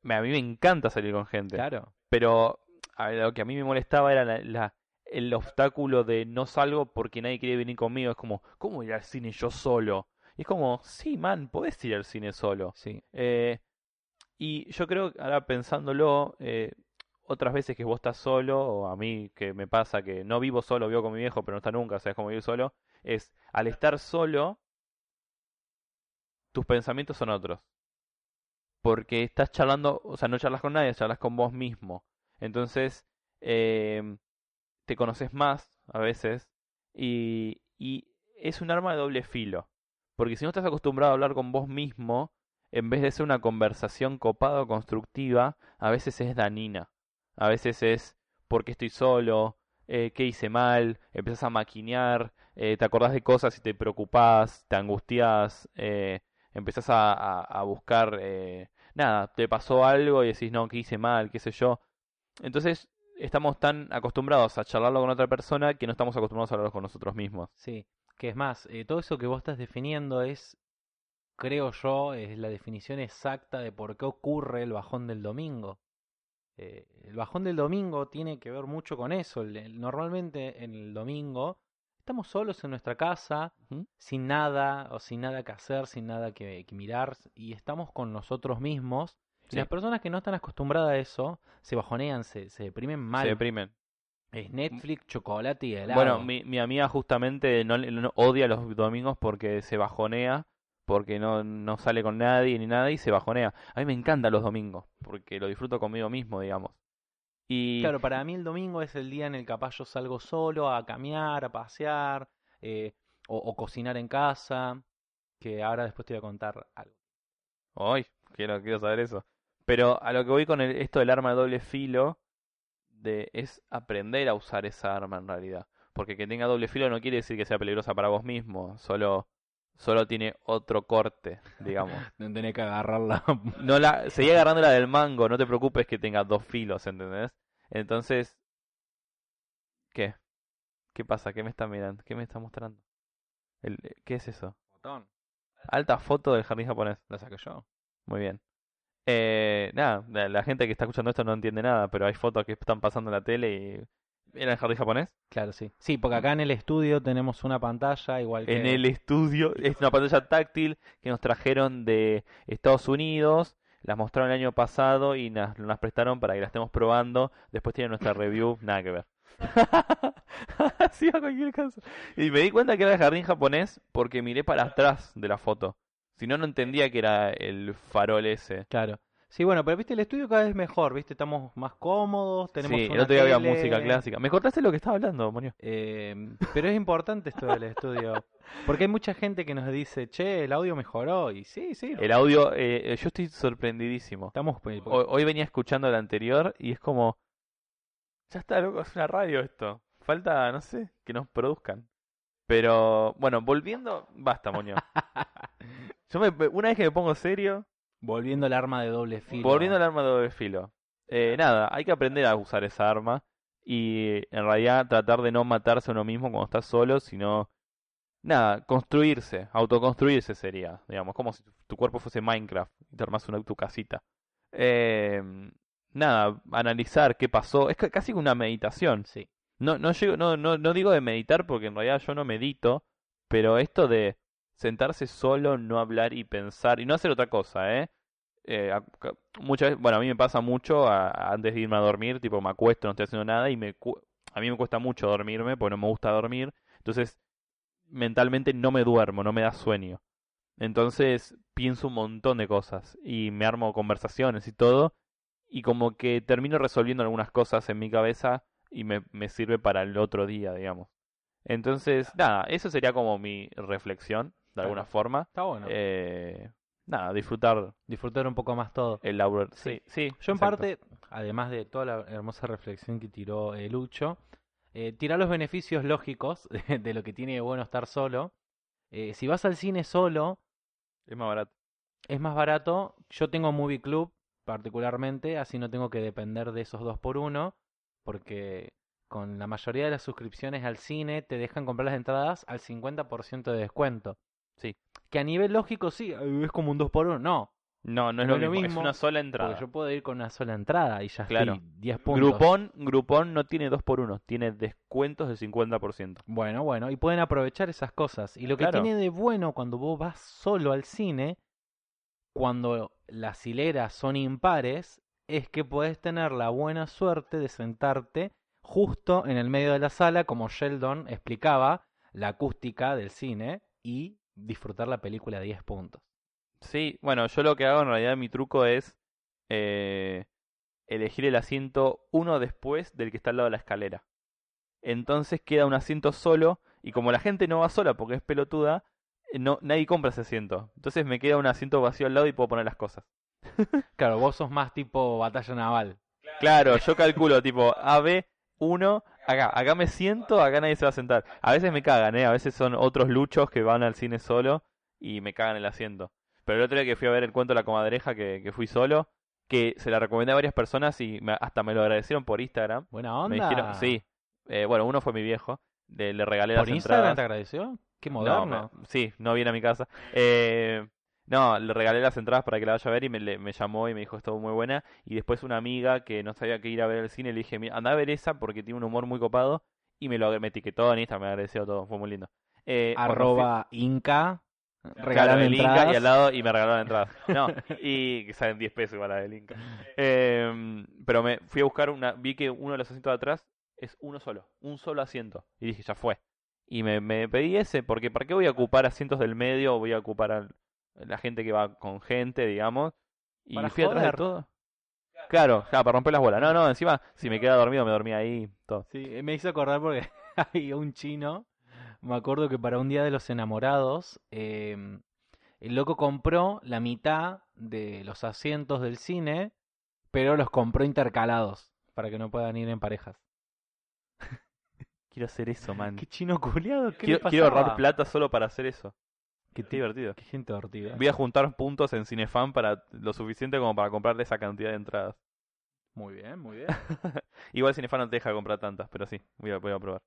me- a mí me encanta salir con gente. claro. Pero a lo que a mí me molestaba era la, la- el obstáculo de no salgo porque nadie quiere venir conmigo. Es como, ¿cómo ir al cine yo solo? Y es como, sí, man, podés ir al cine solo. Sí. Eh, y yo creo, ahora pensándolo, eh, otras veces que vos estás solo, o a mí que me pasa que no vivo solo, vivo con mi viejo, pero no está nunca, o sea, es como vivir solo, es al estar solo, tus pensamientos son otros. Porque estás charlando, o sea, no charlas con nadie, charlas con vos mismo. Entonces, eh, te conoces más a veces y, y es un arma de doble filo. Porque si no estás acostumbrado a hablar con vos mismo, en vez de ser una conversación copada o constructiva, a veces es danina. A veces es porque estoy solo, eh, qué hice mal, empiezas a maquinear, eh, te acordás de cosas y te preocupás, te angustias, eh, empezás a, a, a buscar, eh, nada, te pasó algo y decís, no, qué hice mal, qué sé yo. Entonces estamos tan acostumbrados a charlarlo con otra persona que no estamos acostumbrados a hablarlo con nosotros mismos. Sí, que es más, eh, todo eso que vos estás definiendo es, creo yo, es la definición exacta de por qué ocurre el bajón del domingo. Eh, el bajón del domingo tiene que ver mucho con eso. El- el- normalmente en el domingo estamos solos en nuestra casa, sin nada o sin nada que hacer, sin nada que, que mirar y estamos con nosotros mismos. Sí. las personas que no están acostumbradas a eso se bajonean, se, se deprimen mal. Se deprimen. Es Netflix, chocolate y helado. Bueno, mi, mi amiga justamente no, no- odia los domingos porque se bajonea, porque no, no sale con nadie ni nada y se bajonea. A mí me encantan los domingos, porque lo disfruto conmigo mismo, digamos. Y Claro, para mí el domingo es el día en el que capaz yo salgo solo a caminar, a pasear, eh, o, o cocinar en casa, que ahora después te voy a contar algo. Ay, quiero, quiero saber eso. Pero a lo que voy con el- esto del arma de doble filo, de, es aprender a usar esa arma en realidad. Porque que tenga doble filo no quiere decir que sea peligrosa para vos mismo, solo, solo tiene otro corte, digamos. No tenés que agarrarla. No la, seguí agarrando la del mango, no te preocupes que tenga dos filos, ¿entendés? Entonces, ¿qué? ¿Qué pasa? ¿Qué me está mirando? ¿Qué me está mostrando? El, ¿Qué es eso? Botón. Alta foto del jardín japonés. La saqué yo. Muy bien. Eh, nada, la, la gente que está escuchando esto no entiende nada, pero hay fotos que están pasando en la tele y... ¿Era el jardín japonés? Claro, sí. Sí, porque acá en el estudio tenemos una pantalla igual que... En el estudio, es una pantalla táctil que nos trajeron de Estados Unidos, las mostraron el año pasado y nos las prestaron para que las estemos probando. Después tiene nuestra review, nada que ver. Sí, a cualquier caso. Y me di cuenta que era el jardín japonés porque miré para atrás de la foto. Si no, no entendía que era el farol ese. Claro. Sí, bueno, pero viste, el estudio cada vez mejor, viste, estamos más cómodos, tenemos Sí, el otro día había tele, música clásica. Me cortaste lo que estaba hablando, Monio. eh, pero es importante esto del estudio, porque hay mucha gente que nos dice, che, el audio mejoró, y sí, sí, El audio, eh, yo estoy sorprendidísimo. estamos... pues, Hoy, hoy venía escuchando el anterior y es como. Ya está, loco, es una radio esto. Falta, no sé, que nos produzcan. Pero, bueno, volviendo. Basta, moño. Yo me, una vez que me pongo serio, Volviendo al arma de doble filo. volviendo al arma de doble filo. Eh, nada, hay que aprender a usar esa arma y en realidad tratar de no matarse a uno mismo cuando estás solo, sino. Nada, construirse, autoconstruirse sería, digamos, como si tu, cuerpo fuese Minecraft y te armas una, tu casita. Eh, nada, analizar qué pasó, es ca- casi una meditación. Sí. No, no, llego, no, no, no digo de meditar porque en realidad yo no medito, pero esto de sentarse solo, no hablar y pensar y no hacer otra cosa, ¿eh? Eh, muchas veces, bueno, a mí me pasa mucho a- a- antes de irme a dormir, tipo me acuesto, no estoy haciendo nada y me cu- a mí me cuesta mucho dormirme porque no me gusta dormir, entonces mentalmente no me duermo, no me da sueño. Entonces pienso un montón de cosas y me armo conversaciones y todo y como que termino resolviendo algunas cosas en mi cabeza y me, me sirve para el otro día, digamos. Entonces, nada, eso sería como mi reflexión, de alguna forma. Está bueno. Eh, nada, disfrutar Disfrutar un poco más todo. el lauro. Sí, sí. Yo en parte, además de toda la hermosa reflexión que tiró eh, Lucho, eh, tirar los beneficios lógicos de, de lo que tiene de bueno estar solo. Eh, si vas al cine solo, Es más barato. es más barato. Yo tengo Movie Club particularmente, así no tengo que depender de esos dos por uno, porque con la mayoría de las suscripciones al cine te dejan comprar las entradas al 50% de descuento. Sí. Que a nivel lógico sí, eh, es como un 2 por 1 No, No, no es lo, mismo. Es una sola entrada. Porque yo puedo ir con una sola entrada y ya Claro. estoy 10 puntos. Groupon, Groupon no tiene 2 por 1 tiene descuentos del 50%. Bueno, bueno, y pueden aprovechar esas cosas. Y lo que tiene de bueno cuando vos vas solo al cine, cuando las hileras son impares, es que podés tener la buena suerte de sentarte justo en el medio de la sala, como Sheldon explicaba, la acústica del cine, y disfrutar la película a 10 puntos. Sí, bueno, yo lo que hago en realidad, mi truco es eh, elegir el asiento uno después del que está al lado de la escalera. Entonces queda un asiento solo y como la gente no va sola porque es pelotuda, eh, no, nadie compra ese asiento. Entonces me queda un asiento vacío al lado y puedo poner las cosas. Claro, vos sos más tipo batalla naval. Claro, yo calculo tipo AB1, acá, acá me siento, acá nadie se va a sentar. A veces me cagan, ¿eh? A veces son otros luchos que van al cine solo y me cagan el asiento. Pero el otro día que fui a ver el cuento de la comadreja, que, que fui solo, que se la recomendé a varias personas y me- hasta me lo agradecieron por Instagram. Buena onda. Me dijeron, sí. Eh, bueno, uno fue mi viejo. Le, le regalé ¿Por las Instagram entradas. te agradeció? Qué No, moderno. me- sí, no viene a mi casa. Eh, no, le regalé las entradas para que la vaya a ver y me, le- me llamó y me dijo estuvo muy buena. Y después una amiga que no sabía que ir a ver el cine le dije, "Mira, anda a ver esa porque tiene un humor muy copado. Y me lo me etiquetó en Instagram, me agradeció todo, fue muy lindo. Eh, Arroba Inca. Claro, Regalame el Inca entradas. y al lado y me regalaron entradas. No, y que salen 10 pesos igual la del Inca. Eh, pero me fui a buscar una, vi que uno de los asientos de atrás es uno solo, un solo asiento. Y dije, ya fue. Y me, me pedí ese, porque ¿para qué voy a ocupar asientos del medio o voy a ocupar a la gente que va con gente, digamos? Y Para fui atrás de joder. todo. Claro, ya, para romper las bolas. No, no, encima, si me queda dormido, me dormí ahí, todo. Sí, me hizo acordar porque hay un chino, me acuerdo que para un día de los enamorados, eh, el loco compró la mitad de los asientos del cine, pero los compró intercalados para que no puedan ir en parejas. Quiero hacer eso, man. Qué chino culiado, ¿qué Quiero, le quiero ahorrar plata solo para hacer eso. Qué, divertido. qué gente divertida. Voy a juntar puntos en Cinefan para lo suficiente como para comprarle esa cantidad de entradas. Muy bien, muy bien. Igual Cinefan no te deja comprar tantas, pero sí, voy a, voy a probar.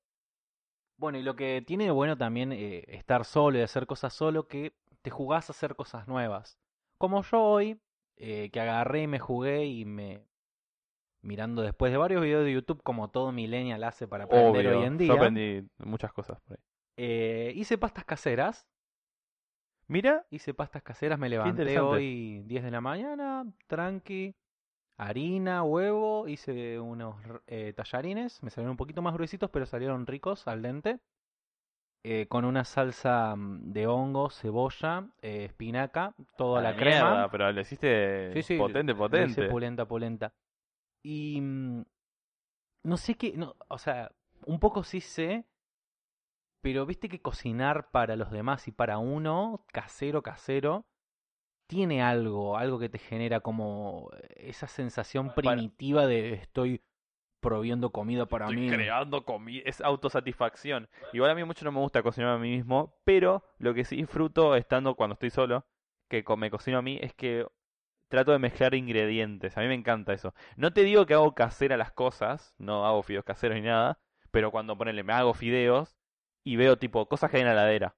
Bueno, y lo que tiene de bueno también eh, estar solo y hacer cosas solo, que te jugás a hacer cosas nuevas. Como yo hoy, eh, que agarré y me jugué y me... Mirando después de varios videos de YouTube, como todo millennial hace para aprender Obvio, hoy en yo día, aprendí muchas cosas por ahí. eh, hice pastas caseras. Mira, Hice pastas caseras, me levanté hoy 10 de la mañana, tranqui, harina, huevo, hice unos eh, tallarines, me salieron un poquito más gruesitos, pero salieron ricos al dente, eh, con una salsa mm, de hongo, cebolla, eh, espinaca, toda la, a crema. pero lo hiciste Sí, sí, potente, lo hice potente. pulenta, pulenta. Y mm, no sé qué, no, o sea, un poco sí sé, pero viste que cocinar para los demás y para uno, casero, casero, tiene algo, algo que te genera como esa sensación primitiva de estoy proviendo comida para Estoy mí. creando comida, es autosatisfacción. Igual a mí mucho no me gusta cocinar a mí mismo, pero lo que sí disfruto estando cuando estoy solo, que me cocino a mí, es que trato de mezclar ingredientes. A mí me encanta eso. No te digo que hago casera las cosas, no hago fideos caseros ni nada, pero cuando ponele, me hago fideos y veo tipo cosas que hay en la heladera.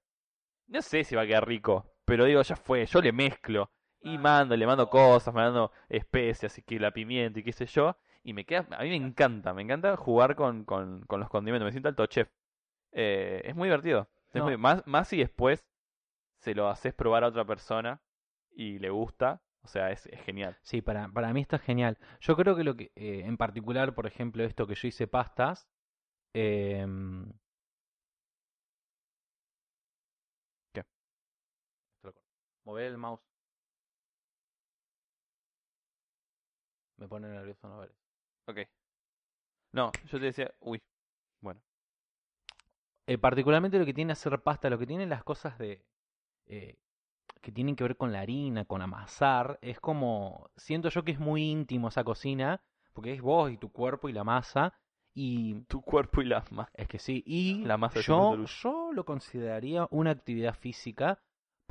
No sé si va a quedar rico, pero digo, ya fue, yo le mezclo y mando, le mando cosas, me mando especias y que la pimienta y qué sé yo, y me queda, a mí me encanta, me encanta jugar con, con, con los condimentos, me siento alto chef. Eh, es muy divertido. Es No. muy- más, más si después se lo haces probar a otra persona y le gusta, o sea, es, es genial. Sí, para, para mí está genial. Yo creo que lo que, eh, en particular, por ejemplo, esto que yo hice pastas, em, ¿Qué? Mover el mouse. Me pone nervioso no ver. Ok. No, yo te decía, uy, bueno, Eh, particularmente lo que tiene hacer pasta, lo que tienen las cosas de eh, que tienen que ver con la harina, con amasar, es como siento yo que es muy íntimo esa cocina, porque es vos y tu cuerpo y la masa y tu cuerpo y la más. es que sí, y La masa yo, yo lo consideraría una actividad física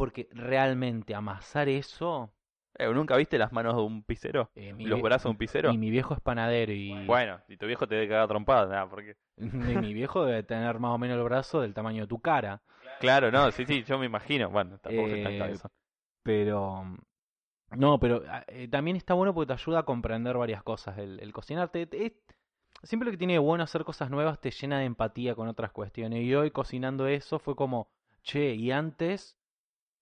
porque realmente amasar eso, Eh, ¿Nunca viste las manos de un pisero? eh, mi, ¿Y los brazos de un pisero? y mi viejo es panadero y, Bueno, y tu viejo te debe cagar trompada, nada, porque... y mi viejo debe tener más o menos el brazo del tamaño de tu cara. Claro, no, sí, sí, yo me imagino. Bueno, tampoco Eh, eso. Pero No, pero ah, eh, también está bueno porque te ayuda a comprender varias cosas. El, el cocinar te- te- es- siempre lo que tiene de bueno hacer cosas nuevas te llena de empatía con otras cuestiones. Y hoy cocinando eso fue como, che, y antes,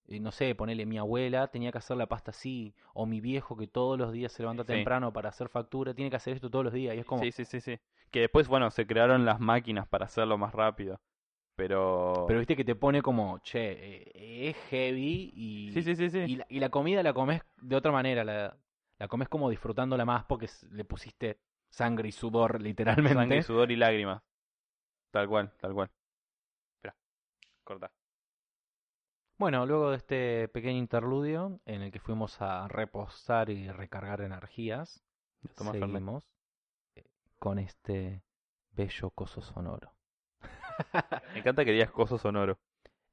eh, no sé, ponele mi abuela tenía que hacer la pasta así, o mi viejo que todos los días se levanta Sí. temprano para hacer factura, tiene que hacer esto todos los días. Y es como, Sí, sí, sí, sí. Que después, bueno, se crearon las máquinas para hacerlo más rápido. Pero... pero viste que te pone como, che, eh, es heavy y, Sí, sí, sí, sí. y, la, y la comida la comes de otra manera, la, la comes como disfrutándola más porque le pusiste sangre y sudor literalmente. Sangre, sudor y lágrimas. Tal cual, tal cual. Espera, corta. Bueno, luego de este pequeño interludio en el que fuimos a reposar y recargar energías, Fernet. seguimos eh, con este bello coso sonoro. Me encanta que digas coso sonoro.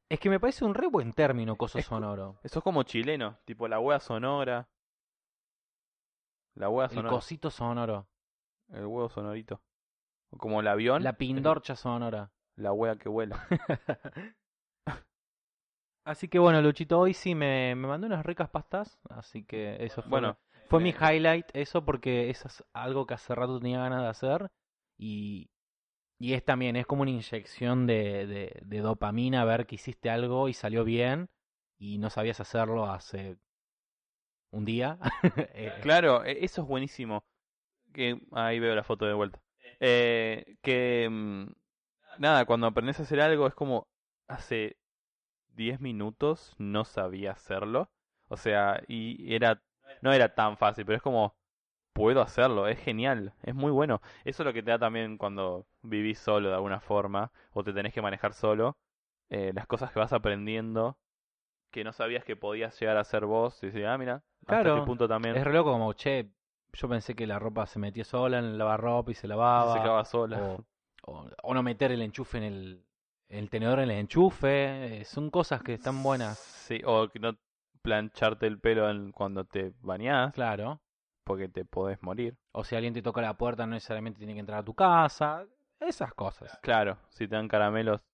Es que me parece un re buen término, coso Es sonoro. Eso es como chileno, tipo la wea sonora. La El sonora. cosito sonoro. El huevo sonorito. O como el avión. La pindorcha sonora. La wea que vuela. Así que bueno, Luchito, hoy sí me, me mandó unas ricas pastas, así que eso fue, Bueno, fue mi eh, highlight, eso porque eso es algo que hace rato tenía ganas de hacer y, y es también, es como una inyección de, de, de dopamina ver que hiciste algo y salió bien y no sabías hacerlo hace un día. Eh, Claro, e- eso es buenísimo. Que ahí veo la foto de vuelta. Eh, que mm, nada, cuando aprendes a hacer algo es como hace 10 minutos no sabía hacerlo. O sea, y era no era tan fácil, pero es como puedo hacerlo, es genial, es muy bueno. Eso es lo que te da también cuando vivís solo de alguna forma o te tenés que manejar solo, eh, las cosas que vas aprendiendo que no sabías que podías llegar a hacer vos y decir, ah, mira, hasta Claro, qué punto también es re loco como, che, yo pensé que la ropa se metía sola en el lavarropa y se lavaba. se secaba sola. o, o, o no meter el enchufe en el, el tenedor en el enchufe. eh, son cosas que están buenas. Sí, o que no plancharte el pelo en- cuando te bañás, Claro. porque te podés morir. O si alguien te toca la puerta, no necesariamente tiene que entrar a tu casa. Esas cosas. Claro, si te dan caramelos,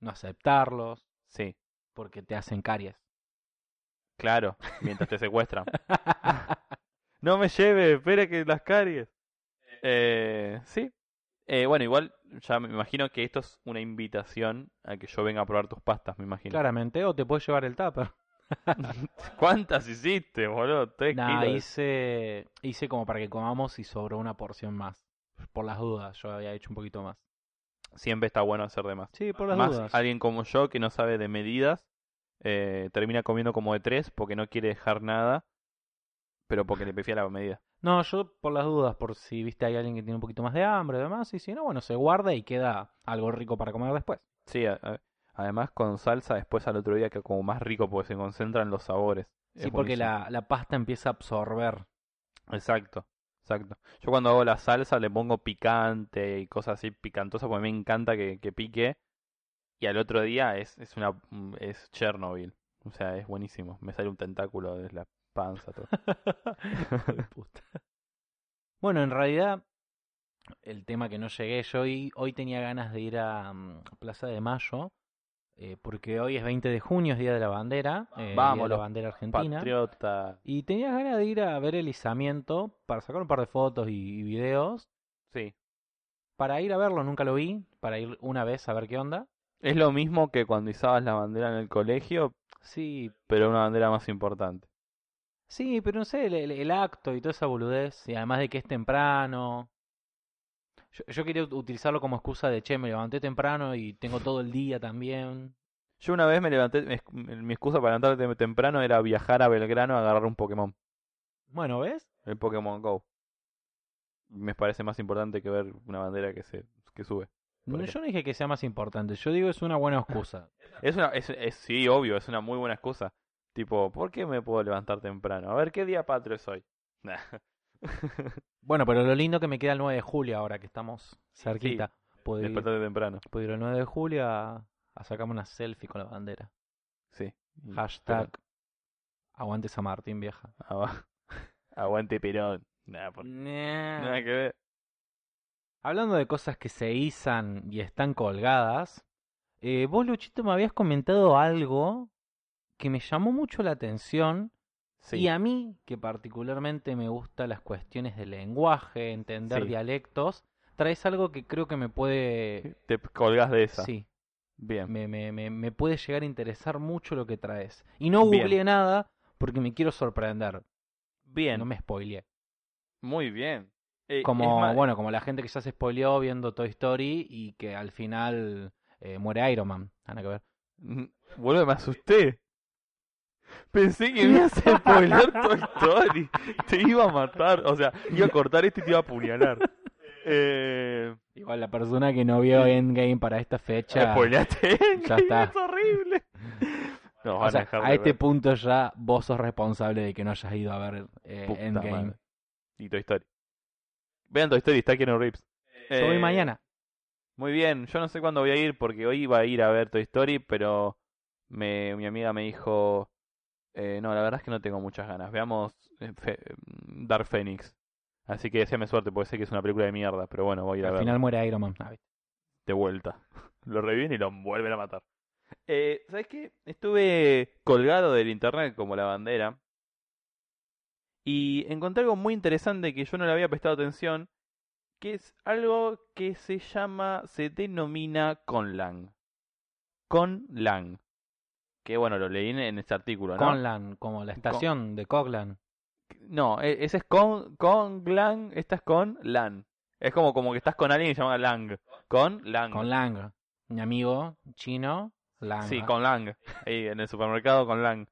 No aceptarlos sí, porque te hacen caries. claro, mientras te secuestran. no me lleve, espera que las caries. Eh, sí. Eh, bueno, igual ya me imagino que esto es una invitación a que yo venga a probar tus pastas, me imagino. Claramente. O te puedes llevar el tupper. ¿Cuántas hiciste, boludo? Tres Nah, kilos. hice, hice como para que comamos y sobró una porción más. Por las dudas, yo había hecho un poquito más. Siempre está bueno hacer de más. Sí, por las Más dudas. alguien como yo que no sabe de medidas, eh, termina comiendo como de tres porque no quiere dejar nada, pero porque le prefiere la medida. No, yo por las dudas, por si viste hay alguien que tiene un poquito más de hambre y demás, y si no, bueno, se guarda y queda algo rico para comer después. Sí, a- a- además con salsa después al otro día queda como más rico porque se concentran los sabores. Sí, Es porque la, la pasta empieza a absorber. Exacto, exacto. Yo cuando hago la salsa le pongo picante y cosas así picantosas porque me encanta que, que pique. Y al otro día es, es una es Chernobyl. O sea, es buenísimo. Me sale un tentáculo de la panza todo. Puta. Bueno, en realidad, el tema que no llegué, yo hoy, hoy tenía ganas de ir a mm, Plaza de Mayo, eh, porque hoy es 20 de junio, es Día de la Bandera, eh, Vamos, la bandera argentina. Patriota. Y tenía ganas de ir a ver el izamiento para sacar un par de fotos y, y videos. Sí. Para ir a verlo, nunca lo vi, para ir una vez a ver qué onda. Es lo mismo que cuando izabas la bandera en el colegio, Sí, pero una bandera más importante. Sí, pero no sé, el, el- el acto y toda esa boludez, y además de que es temprano. Yo, yo quería ut- utilizarlo como excusa de, che, me levanté temprano y tengo todo el día también. Yo una vez me levanté, me- mi excusa para levantarme temprano era viajar a Belgrano a agarrar un Pokémon, Bueno, ¿ves? el Pokémon Go. Me parece más importante que ver una bandera que se que sube. No, yo no dije que sea más importante, yo digo es una buena excusa. Es una es, es- sí, obvio, es una muy buena excusa. Tipo, ¿por qué me puedo levantar temprano? A ver qué día patrio es hoy. Nah. bueno, pero lo lindo que me queda el 9 de julio ahora que estamos cerquita. Puedo ir, Despertate temprano. puedo ir el 9 de julio a, a sacarme una selfie con la bandera. Sí. Hashtag aguante San Martín, vieja. Agua- Aguante Perón. Nada, por- nada que ver. Hablando de cosas que se izan y están colgadas, eh, vos, Luchito, me habías comentado algo que me llamó mucho la atención Sí. Y a mí, que particularmente me gustan las cuestiones del lenguaje, entender Sí. dialectos, traes algo que creo que me puede... Te colgas de esa. Sí, Bien. me, me, me, me puede llegar a interesar mucho lo que traes. Y no Bien. googleé nada porque me quiero sorprender. Bien. No me spoileé. Muy bien. Eh, Como, más- bueno, como la gente que ya se spoileó viendo Toy Story y que al final eh, muere Iron Man. Nada que ver. Boludo, me asusté. Pensé que me ibas a spoiler Toy Story. Te iba a matar. O sea, iba a cortar esto y te iba a apuñalar. Eh, Igual la persona que no vio Endgame para esta fecha. spoileaste. Ya está. Es horrible. Nos o sea, a este ver. punto ya vos sos responsable de que no hayas ido a ver eh, Endgame. madre. Y Toy Story. Vean Toy Story, está Keanu Reeves. Yo voy Eh, mañana. Muy bien, yo no sé cuándo voy a ir porque hoy iba a ir a ver Toy Story, pero me, mi amiga me dijo, eh, no, la verdad es que no tengo muchas ganas. Veamos eh, Fe- Dark Phoenix. Así que deseame suerte porque sé que es una película de mierda, pero bueno, voy a ir a Al verla final muere Iron Man. Ah, de vuelta. Lo reviven y lo vuelven a matar. Eh, ¿Sabes qué? Estuve colgado del internet como la bandera y encontré algo muy interesante que yo no le había prestado atención, que es algo que se llama, se denomina conlang. Conlang. Que bueno, lo leí en, este artículo, ¿no? Conlan, como la estación de Coglan. No, e- ese es con, Conlang, esta es con LAN. Es como, como que estás con alguien que se llama Lang. Con Lang. Con Lang. Mi amigo chino, Lang. Sí, con Lang. Ahí en el supermercado con Lang.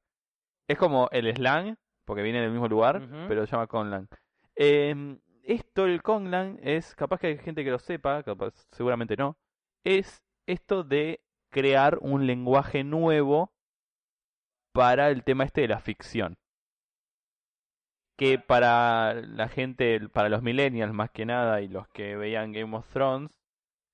Es como el slang, porque viene del mismo lugar, pero se llama Conlang. Eh, esto, el Conlang, es, capaz que hay gente que lo sepa, capaz, seguramente no, es esto de crear un lenguaje nuevo para el tema este de la ficción. Que para la gente, para los millennials más que nada y los que veían Game of Thrones,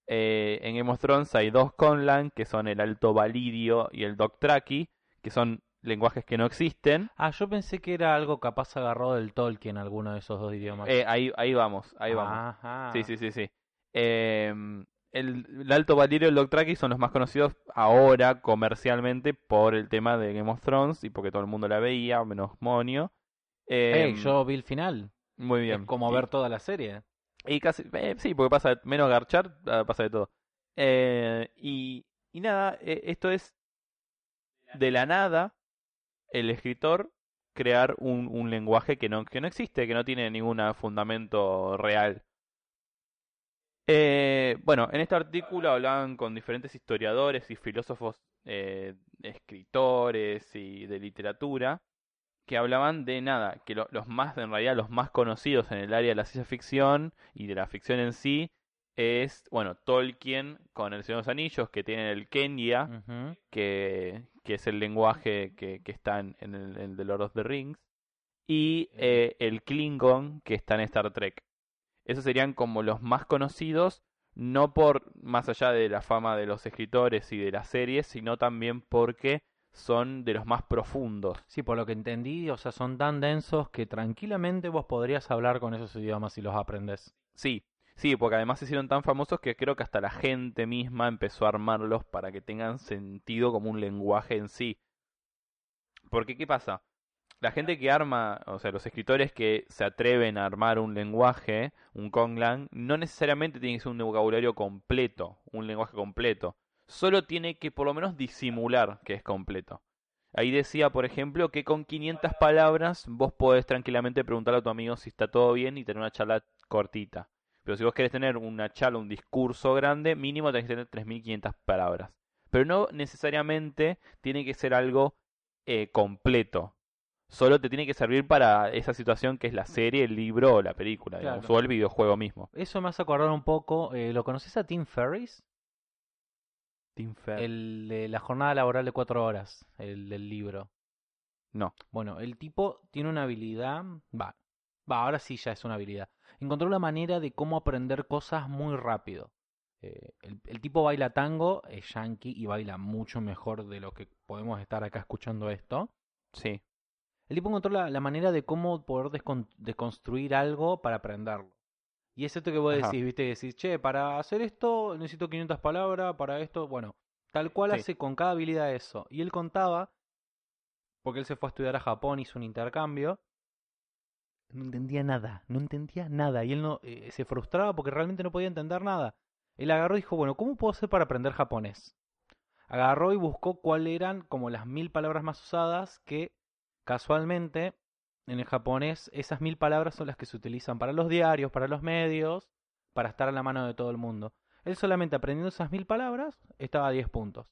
eh, en Game of Thrones hay dos Conlang, que son el Alto Validio y el Dothraki, que son lenguajes que no existen. Ah, yo pensé que era algo capaz agarrado del Tolkien, alguno de esos dos idiomas. Eh, ahí, ahí vamos, ahí vamos. Ajá. Sí, sí, sí, sí. Em, el, el Alto Valirio y el Dothraki son los más conocidos ahora comercialmente por el tema de Game of Thrones y porque todo el mundo la veía, menos Monio. Em, yo vi el final. Muy bien. Es como Y- ver toda la serie. Y casi, eh, sí, porque pasa de- menos garchar, ah, pasa de todo. Eh, y, y nada, eh, esto es de la nada el escritor crear un, un lenguaje que no, que no existe, que no tiene ningún fundamento real. Eh, bueno, en este artículo hablaban con diferentes historiadores y filósofos, eh, escritores y de literatura, que hablaban de nada, que lo- los más, en realidad los más conocidos en el área de la ciencia ficción y de la ficción en sí, es, bueno, Tolkien con El Señor de los Anillos, que tiene el Kenya, que, que es el lenguaje que, que está en, en el, en The Lord of the Rings, y eh, el Klingon, que está en Star Trek. Esos serían como los más conocidos, no por más allá de la fama de los escritores y de las series, sino también porque son de los más profundos. Sí, por lo que entendí, o sea, son tan densos que tranquilamente vos podrías hablar con esos idiomas si los aprendes. Sí, sí, porque además se hicieron tan famosos que creo que hasta la gente misma empezó a armarlos para que tengan sentido como un lenguaje en sí. Porque, ¿qué pasa? La gente que arma, o sea, los escritores que se atreven a armar un lenguaje, un Konglang, no necesariamente tiene que ser un vocabulario completo, un lenguaje completo. Solo tiene que por lo menos disimular que es completo. Ahí decía, por ejemplo, que con 500 palabras vos podés tranquilamente preguntarle a tu amigo si está todo bien y tener una charla cortita. Pero si vos querés tener una charla, un discurso grande, mínimo tenés que tener 3.500 palabras. Pero no necesariamente tiene que ser algo eh, completo. Solo te tiene que servir para esa situación que es la serie, el libro o la película, digamos, Claro. o el videojuego mismo. Eso me hace acordar un poco, eh, ¿lo conoces a Tim Ferriss? Tim Fer- El de la jornada laboral de cuatro horas, el del libro. No. Bueno, el tipo tiene una habilidad, va, va, ahora sí ya es una habilidad. Encontró la manera de cómo aprender cosas muy rápido. Eh, el, el tipo baila tango, es yankee y baila mucho mejor de lo que podemos estar acá escuchando esto. Sí, El tipo encontró la, la manera de cómo poder descon- deconstruir algo para aprenderlo. Y es esto que vos Ajá. decís, viste, decís, che, para hacer esto necesito 500 palabras, para esto, bueno, tal cual Sí. hace con cada habilidad eso. Y él contaba porque él se fue a estudiar a Japón, hizo un intercambio. No entendía nada, no entendía nada. Y él no eh, se frustraba porque realmente no podía entender nada. Él agarró y dijo, bueno, ¿cómo puedo hacer para aprender japonés? Agarró y buscó cuáles eran como las mil palabras más usadas que casualmente en el japonés esas mil palabras son las que se utilizan para los diarios, para los medios, para estar a la mano de todo el mundo. Él solamente aprendiendo esas mil palabras estaba a 10 puntos.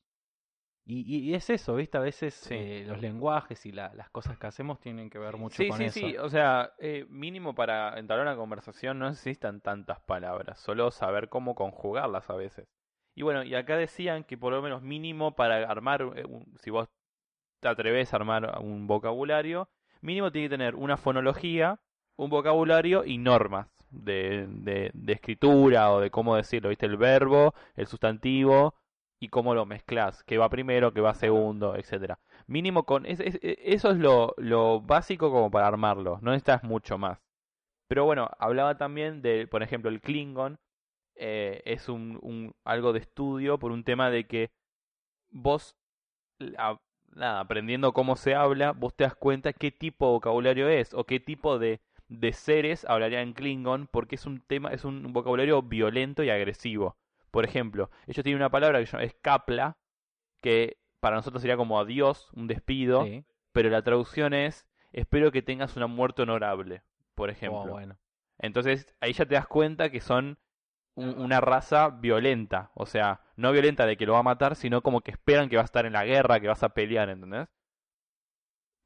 Y, y, y es eso, ¿viste? A veces Sí. eh, los lenguajes y la- las cosas que hacemos tienen que ver mucho Sí, con sí, eso. sí. O sea, eh, mínimo para entablar una conversación no necesitan tantas palabras, solo saber cómo conjugarlas a veces. Y bueno, y acá decían que por lo menos mínimo para armar, eh, un- si vos te atreves a armar un vocabulario, mínimo tiene que tener una fonología, un vocabulario y normas de, de, escritura o de cómo decirlo, ¿viste? El verbo, el sustantivo y cómo lo mezclas, qué va primero, qué va segundo, etcétera. Mínimo con es- es- eso es lo, lo básico como para armarlo, no necesitas mucho más. Pero bueno, hablaba también de, por ejemplo, el Klingon eh, es un, algo de estudio por un tema de que vos nada, aprendiendo cómo se habla, vos te das cuenta qué tipo de vocabulario es o qué tipo de, de seres hablaría en Klingon, porque es un tema, es un vocabulario violento y agresivo. Por ejemplo, ellos tienen una palabra que es kapla, que para nosotros sería como adiós, un despido, Sí. pero la traducción es espero que tengas una muerte honorable, por ejemplo. Oh, bueno. Entonces ahí ya te das cuenta que son un- una raza violenta. O sea, no violenta de que lo va a matar, sino como que esperan que va a estar en la guerra, que vas a pelear, ¿entendés?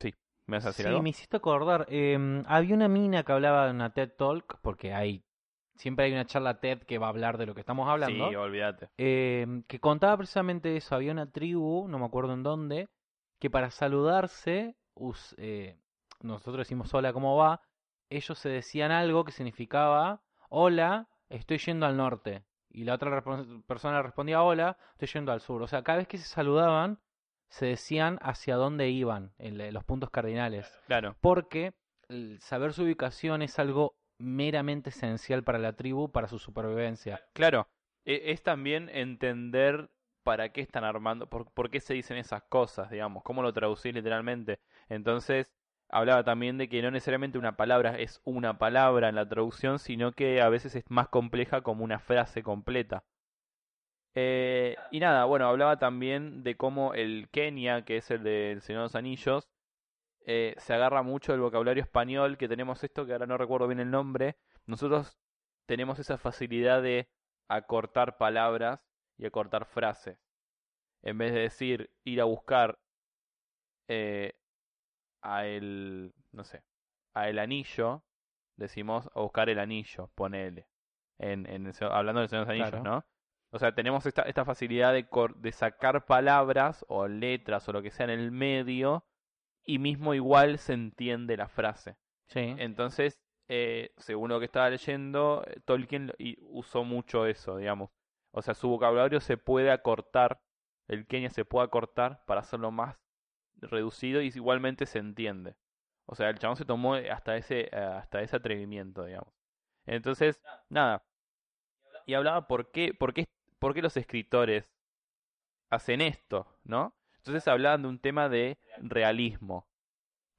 Sí, ¿me vas a decir Sí, algo? me hiciste acordar. em, había una mina que hablaba de una TED Talk, porque hay siempre hay una charla TED que va a hablar de lo que estamos hablando. Sí, olvídate. em, que contaba precisamente eso. Había una tribu, no me acuerdo en dónde, que para saludarse, us- eh, nosotros decimos hola, ¿cómo va? Ellos se decían algo que significaba hola, estoy yendo al norte. Y la otra persona respondía hola, estoy yendo al sur. O sea, cada vez que se saludaban, se decían hacia dónde iban, en los puntos cardinales Claro, porque el saber su ubicación es algo meramente esencial para la tribu, para su supervivencia. claro. E- Es también entender para qué están armando, por, por qué se dicen esas cosas, digamos, cómo lo traducís literalmente. Entonces, hablaba también de que no necesariamente una palabra es una palabra en la traducción, sino que a veces es más compleja como una frase completa. Eh, y nada, bueno, hablaba también de cómo el Kenia, que es el del Señor de los Anillos, eh, se agarra mucho del vocabulario español, que tenemos esto, que ahora no recuerdo bien el nombre. Nosotros tenemos esa facilidad de acortar palabras y acortar frases. En vez de decir ir a buscar eh, a el, no sé, a el anillo, decimos a buscar el anillo, ponele. En, en el hablando del Señor de los Anillos, Claro. ¿no? O sea, tenemos esta, esta facilidad de, cor- de sacar palabras o letras o lo que sea en el medio y mismo igual se entiende la frase. Sí. Entonces, eh, según lo que estaba leyendo, eh, Tolkien lo- y usó mucho eso, digamos. O sea, su vocabulario se puede acortar, el Kenia se puede acortar para hacerlo más reducido y igualmente se entiende. O sea, el chabón se tomó hasta ese, eh, hasta ese atrevimiento, digamos. Entonces, nada. Y hablaba por qué, por qué, por qué los escritores hacen esto, ¿no? Entonces hablaban de un tema de realismo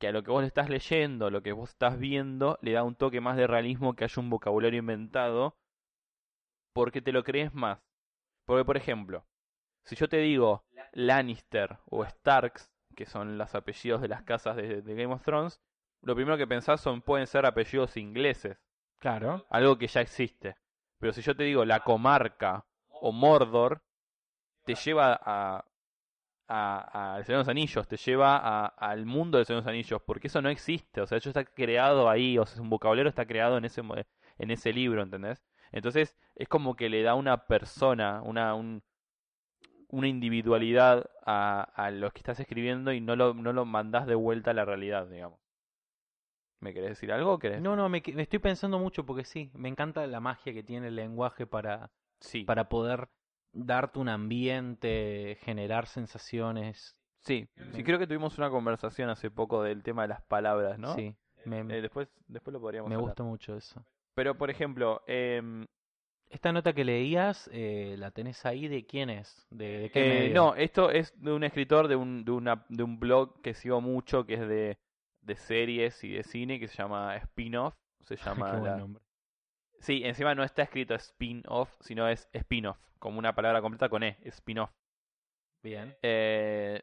que a lo que vos le estás leyendo, lo que vos estás viendo, le da un toque más de realismo que haya un vocabulario inventado, porque te lo crees más. Porque, por ejemplo, si yo te digo Lannister o Starks, que son los apellidos de las casas de, de Game of Thrones, lo primero que pensás son pueden ser apellidos ingleses, Claro. algo que ya existe. Pero si yo te digo la comarca o Mordor, te lleva a a, a El Señor de los Anillos, te lleva a- al mundo del Señor de los Anillos, porque eso no existe, o sea, eso está creado ahí, o sea, un vocabulario está creado en ese, en ese libro, ¿entendés? Entonces, es como que le da una persona, una, un- una individualidad a, a lo que estás escribiendo y no lo, no lo mandás de vuelta a la realidad, digamos. ¿Me querés decir algo o querés? No, no, me, estoy pensando mucho porque sí, me encanta la magia que tiene el lenguaje para, Sí, para poder darte un ambiente, generar sensaciones. sí, sí, creo que tuvimos una conversación hace poco del tema de las palabras, ¿no? Sí, me, Eh, después, después lo podríamos me hablar. gusta mucho eso. Pero, por ejemplo, em, Esta nota que leías, eh, ¿la tenés ahí de quién es? ¿De, de qué Eh, medio? no, esto es de un escritor de un, de una, de un blog que sigo mucho, que es de, de series y de cine, que se llama Spin-Off. Se llama Qué buen la- nombre. Sí, encima no está escrito spin-off, sino es spin-off, como una palabra completa con E, spin-off. Bien. Eh,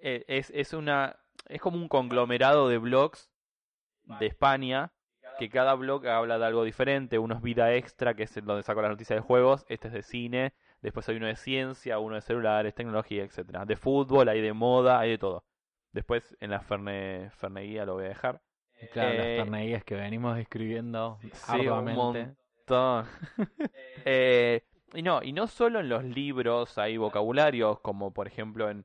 eh, es, es una es como un conglomerado de blogs de España que cada blog habla de algo diferente uno es vida extra que es donde saco las noticias de juegos este es de cine después hay uno de ciencia uno de celulares tecnología etcétera de fútbol hay de moda hay de todo después en la Ferne Ferneguía lo voy a dejar Claro, Eh, las perneguías que venimos describiendo Sí, un arduamente. montón. Eh, y no, y no solo en los libros hay vocabularios, como por ejemplo en,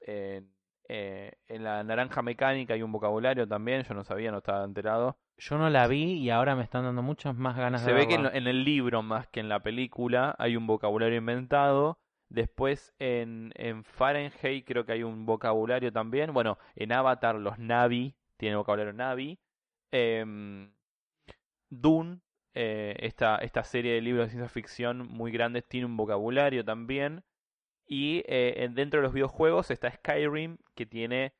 en, eh, en la naranja mecánica hay un vocabulario también, yo no sabía, no estaba enterado. Yo no la vi y ahora me están dando muchas más ganas Se de ve que en, verla. en el libro más que en la película hay un vocabulario inventado. Después en, en Fahrenheit creo que hay un vocabulario también. Bueno, en Avatar los Navi tienen vocabulario Navi. Em, Dune, eh, esta, esta serie de libros de ciencia ficción muy grandes, tiene un vocabulario también. Y eh, en- dentro de los videojuegos está Skyrim, que tiene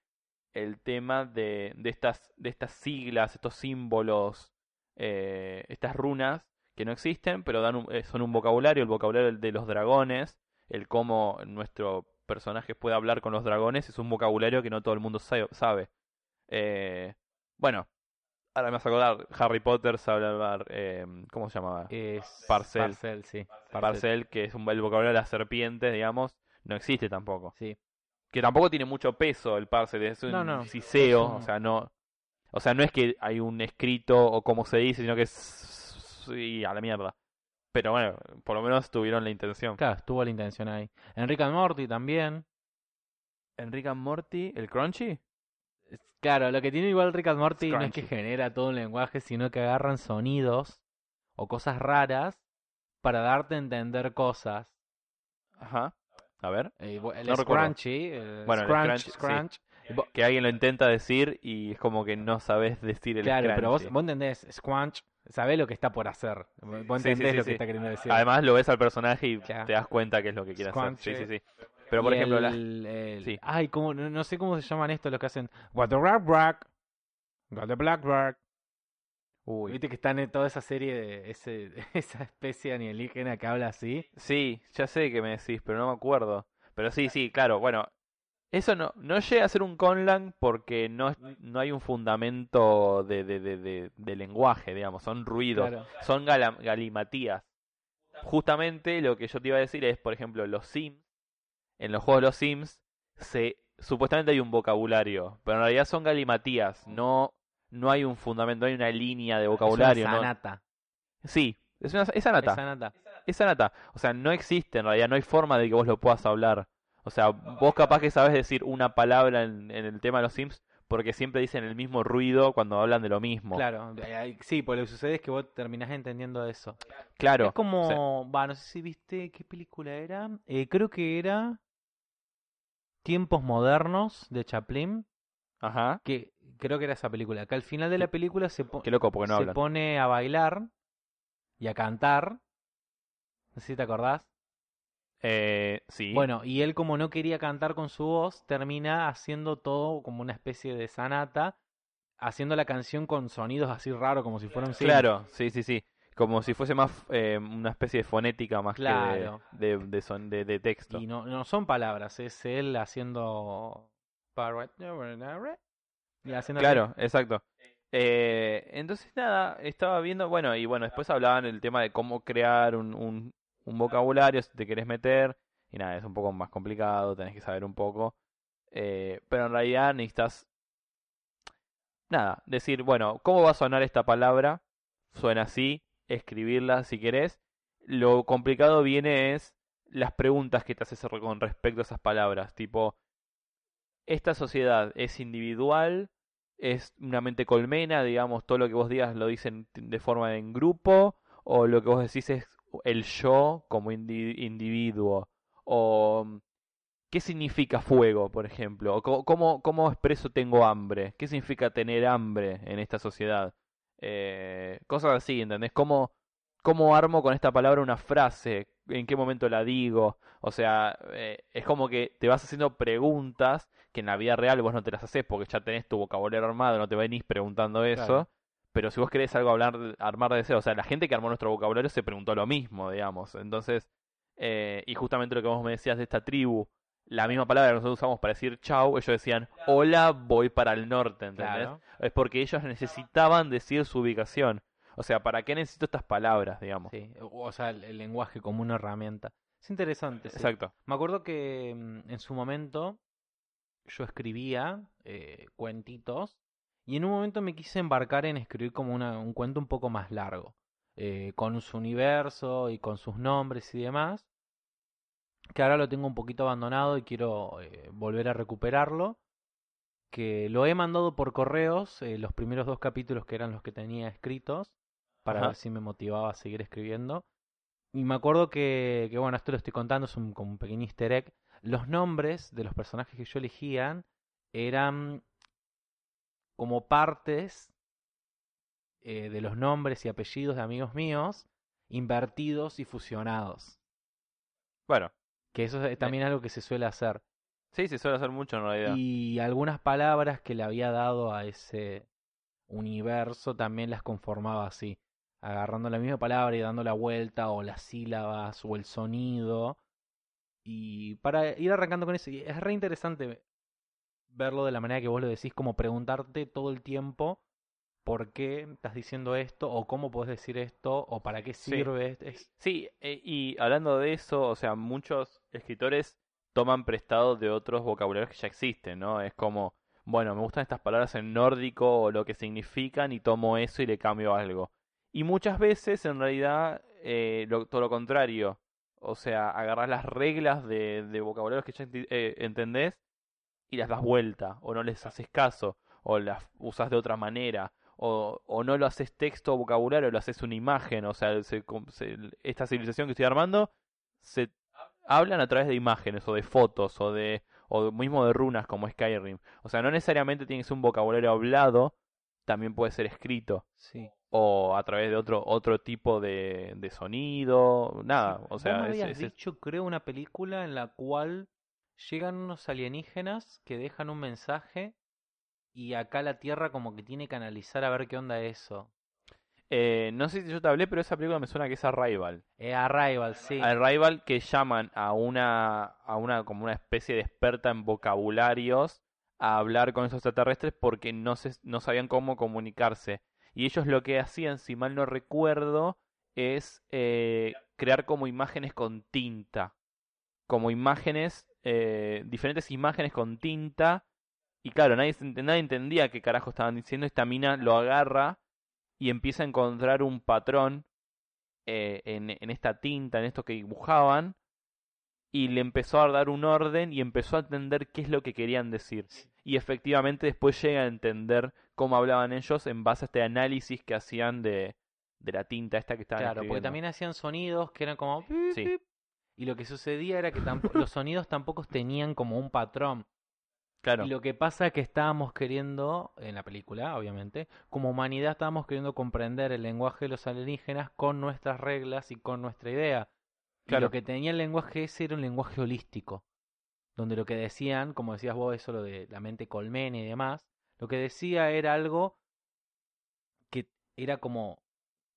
el tema de, de, estas, de estas siglas, estos símbolos, eh, estas runas que no existen, pero dan un- eh, son un vocabulario, el vocabulario de los dragones, el cómo nuestro personaje puede hablar con los dragones, es un vocabulario que no todo el mundo sa- sabe. Eh, bueno, ahora me vas a acordar, Harry Potter sabe hablar, eh, ¿cómo se llamaba? Es Parcel. Parcel, sí. Parcel, que es un, el vocabulario de las serpientes, digamos, no existe tampoco. Sí. Que tampoco tiene mucho peso el parcel, es un No, siseo, o sea, no... O sea, no es que hay un escrito o como se dice, sino que es... Sí, a la mierda. Pero bueno, por lo menos tuvieron la intención. Claro, estuvo la intención ahí. Enrique Morty también. Enrique Morty, el Crunchy. Es- Claro, lo que tiene igual Rick and Morty no es que genera todo un lenguaje, sino que agarran sonidos o cosas raras para darte a entender cosas. Ajá. A ver. Eh, el No scrunchy, el Bueno, el scrunch, scrunch, sí. scrunch. Que alguien lo intenta decir y es como que no sabes decir el Claro, pero vos, vos entendés, squanch, sabés lo que está por hacer. Vos Sí, entendés sí, lo que está queriendo decir. Además lo ves al personaje y Claro. te das cuenta que es lo que quiere hacer. Sí, sí, sí. Pero por Y ejemplo, el, el- Sí. Ay, ¿cómo? No, no sé cómo se llaman estos los que hacen. What the black black. What the black black. Uy. Viste que están en toda esa serie de ese, esa especie alienígena que habla así. Sí, ya sé que me decís, pero no me acuerdo. Pero sí, sí, claro, bueno. Eso no, no llega a ser un conlang porque no, no hay un fundamento de, de, de, lenguaje, digamos, son ruidos, Claro. son galimatías. Justamente lo que yo te iba a decir es, por ejemplo, los Sims, en los juegos de los Sims, se, supuestamente hay un vocabulario, pero en realidad son galimatías, no, no hay un fundamento, no hay una línea de vocabulario. Es una sanata. Sí, es una es anata. Es anata. O sea, no existe en realidad, no hay forma de que vos lo puedas hablar. O sea, vos capaz que sabes decir una palabra en, en el tema de los Sims porque siempre dicen el mismo ruido cuando hablan de lo mismo. Claro, eh, sí, pues lo que sucede es que vos terminás entendiendo eso. Claro. Es como, va, no sé si viste qué película era. Eh, creo que era Tiempos Modernos de Chaplin, Ajá. que creo que era esa película. Que al final de la película se, po- Qué loco, porque no se hablan. pone a bailar y a cantar. No sé si te acordás. Eh, sí. Bueno, y él como no quería cantar con su voz, termina haciendo todo como una especie de sanata, haciendo la canción con sonidos así raros como si fuera un synth. claro, sí, sí, sí. Como si fuese más eh, una especie de fonética más Claro. que de, de, de, son- de- de texto. Y no, no son palabras, es él haciendo... Claro, exacto. Eh, entonces nada, estaba viendo, bueno, y bueno, después hablaban el tema de cómo crear un, un, un vocabulario si te querés meter, y nada, es un poco más complicado, tenés que saber un poco, eh, pero en realidad necesitas, nada, decir, bueno, ¿cómo va a sonar esta palabra? Suena así, escribirla si querés. Lo complicado viene es las preguntas que te haces con respecto a esas palabras, tipo, esta sociedad es individual, es una mente colmena, digamos, todo lo que vos digas lo dicen de forma en grupo, o lo que vos decís es el yo como indi- individuo, o mm, qué significa fuego, por ejemplo, o cómo, cómo expreso tengo hambre, qué significa tener hambre en esta sociedad, Eh, cosas así, ¿entendés? ¿Cómo, ¿cómo armo con esta palabra una frase? ¿En qué momento la digo? O sea, eh, es como que te vas haciendo preguntas que en la vida real vos no te las haces porque ya tenés tu vocabulario armado, no te venís preguntando eso. Claro. Pero si vos querés algo hablar, armar de cero, o sea, la gente que armó nuestro vocabulario se preguntó lo mismo, digamos. Entonces, eh, y justamente lo que vos me decías de esta tribu, la misma palabra que nosotros usamos para decir chau, ellos decían hola, voy para el norte, ¿entendés? Claro. Es porque ellos necesitaban decir su ubicación. O sea, ¿para qué necesito estas palabras, digamos? Sí, o sea, el, el lenguaje como una herramienta. Es interesante. sí. Exacto. Me acuerdo que mm, en su momento yo escribía eh, cuentitos y en un momento me quise embarcar en escribir como una- un cuento un poco más largo, eh, con su universo y con sus nombres y demás, que ahora lo tengo un poquito abandonado y quiero eh, volver a recuperarlo, que lo he mandado por correos, eh, los primeros dos capítulos que eran los que tenía escritos, para Ajá. ver si me motivaba a seguir escribiendo. Y me acuerdo que, que, bueno, esto lo estoy contando, es un, como un pequeño easter egg. Los nombres de los personajes que yo elegían eran como partes eh, de los nombres y apellidos de amigos míos, invertidos y fusionados. Bueno, Que eso es también algo que se suele hacer. sí, se suele hacer mucho en realidad. Y algunas palabras que le había dado a ese universo también las conformaba así, agarrando la misma palabra y dando la vuelta o las sílabas o el sonido. Y para ir arrancando con eso, y es re interesante verlo de la manera que vos lo decís, como preguntarte todo el tiempo por qué estás diciendo esto o cómo podés decir esto o para qué Sí. sirve. Es, Sí, eh, y hablando de eso, o sea, muchos escritores toman prestado de otros vocabularios que ya existen, ¿no? Es como, bueno, me gustan estas palabras en nórdico o lo que significan y tomo eso y le cambio algo. Y muchas veces, en realidad, eh, lo- todo lo contrario. O sea, agarras las reglas de, de vocabularios que ya enti- eh, entendés y las das vuelta, o no les haces caso, o las usas de otra manera, o, o no lo haces texto o vocabulario, lo haces una imagen, o sea, se- se- esta civilización que estoy armando se hablan a través de imágenes o de fotos o de o mismo de runas como Skyrim. O sea, no necesariamente tiene que ser un vocabulario hablado, también puede ser escrito sí. o a través de otro otro tipo de, de sonido, nada, o Vos sea, me es- habías es- es- dicho, creo, una película en la cual llegan unos alienígenas que dejan un mensaje y acá la Tierra como que tiene que analizar a ver qué onda eso. eh, no sé si yo te hablé, pero esa película me suena que es Arrival. Eh, Arrival, sí. Arrival que llaman a una, a una como una especie de experta en vocabularios a hablar con esos extraterrestres porque no, se, no sabían cómo comunicarse. Y ellos lo que hacían, si mal no recuerdo, es eh, crear como imágenes con tinta. Como imágenes, eh, diferentes imágenes con tinta. Y claro, nadie, entendía qué carajo estaban diciendo. Esta mina lo agarra y empieza a encontrar un patrón eh, en esta tinta, en esto que dibujaban, y le empezó a dar un orden y empezó a entender qué es lo que querían decir. Y efectivamente después llega a entender cómo hablaban ellos en base a este análisis que hacían de, de la tinta esta que estaban Claro, porque también hacían sonidos que eran como... Sí. Y lo que sucedía era que los sonidos tampoco tenían como un patrón. Claro, Y lo que pasa es que estábamos queriendo, en la película, obviamente, como humanidad estábamos queriendo comprender el lenguaje de los alienígenas con nuestras reglas y con nuestra idea. Y lo que tenía el lenguaje ese era un lenguaje holístico. Donde lo que decían, como decías vos, eso lo de la mente colmena y demás, lo que decía era algo que era como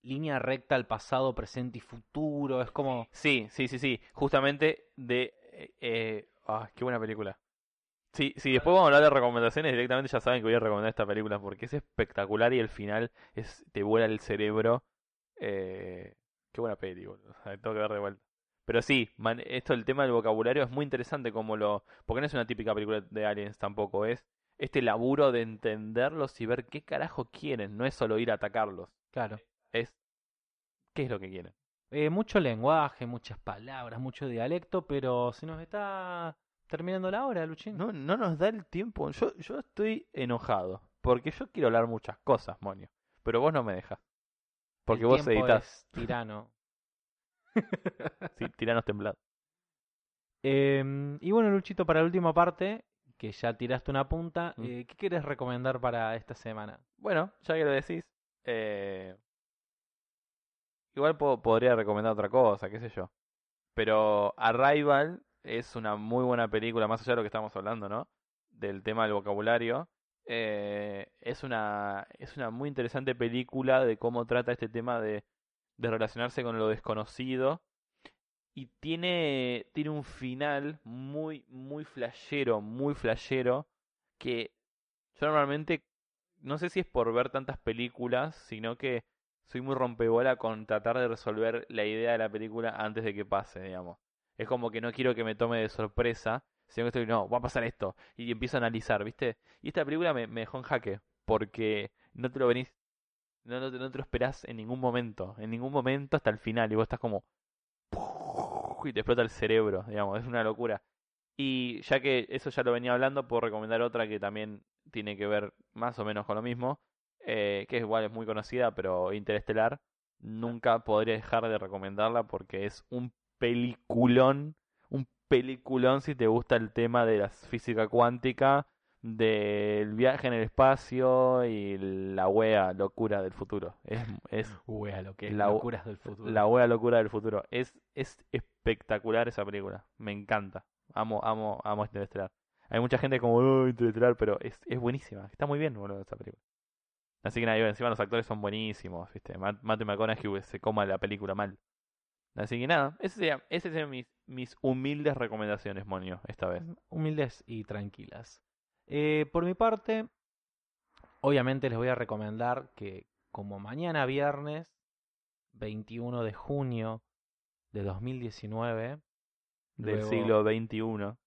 línea recta al pasado, presente y futuro. Es como. Sí, sí, sí, sí. Justamente de... Eh, eh, ah, qué buena película. Sí, sí, después vamos a hablar de recomendaciones, directamente ya saben que voy a recomendar esta película porque es espectacular y el final es te vuela el cerebro. Eh, qué buena peli, boludo. La Tengo que ver de vuelta. Pero sí, man- esto el tema del vocabulario es muy interesante como lo... Porque no es una típica película de aliens tampoco, es este laburo de entenderlos y ver qué carajo quieren. No es solo ir a atacarlos, Claro. es qué es lo que quieren. Eh, mucho lenguaje, muchas palabras, mucho dialecto, pero se nos está terminando la hora, Luchín. No, no nos da el tiempo. Yo, yo estoy enojado. Porque yo quiero hablar muchas cosas, Monio. Pero vos no me dejas. Porque El vos editas. tirano. Sí, tiranos temblados. Em, y bueno, Luchito, para la última parte, que ya tiraste una punta, Mm. eh, ¿qué quieres recomendar para esta semana? Bueno, ya que lo decís. Eh... igual po- podría recomendar otra cosa, qué sé yo. Pero Arrival es una muy buena película, más allá de lo que estamos hablando, ¿no? Del tema del vocabulario. Eh, es una, es una muy interesante película de cómo trata este tema de, de relacionarse con lo desconocido. Y tiene, tiene un final muy, muy flashero, muy flashero, que yo normalmente, no sé si es por ver tantas películas, sino que soy muy rompebola con tratar de resolver la idea de la película antes de que pase, digamos. Es como que no quiero que me tome de sorpresa, sino que estoy, no, va a pasar esto, y empiezo a analizar, ¿viste? Y esta película me, me dejó en jaque, porque no te lo venís, no, no, no te lo esperás en ningún momento, en ningún momento hasta el final, y vos estás como, y te explota el cerebro, digamos, es una locura. Y ya que eso ya lo venía hablando, puedo recomendar otra que también tiene que ver más o menos con lo mismo, eh, que igual es muy conocida, pero Interestelar. Nunca podría dejar de recomendarla porque es un peliculón, un peliculón si te gusta el tema de la física cuántica, del viaje en el espacio y la wea locura del futuro. Es, es Wea, lo que es La- locuras del futuro. la wea locura del futuro. Es, es espectacular esa película. Me encanta. Amo, amo, amo Interestelar. Hay mucha gente como, oh, Interestelar, pero es, es buenísima. Está muy bien, boludo, esa película. Así que nada, encima los actores son buenísimos, ¿viste? Matt- Matthew McConaughey se coma la película mal. Así que nada, esas serían, esas serían mis, mis humildes recomendaciones, Monio, esta vez. humildes y tranquilas. Eh, por mi parte, obviamente les voy a recomendar que como mañana viernes 21 de junio de 2019, Del luego- siglo XXI.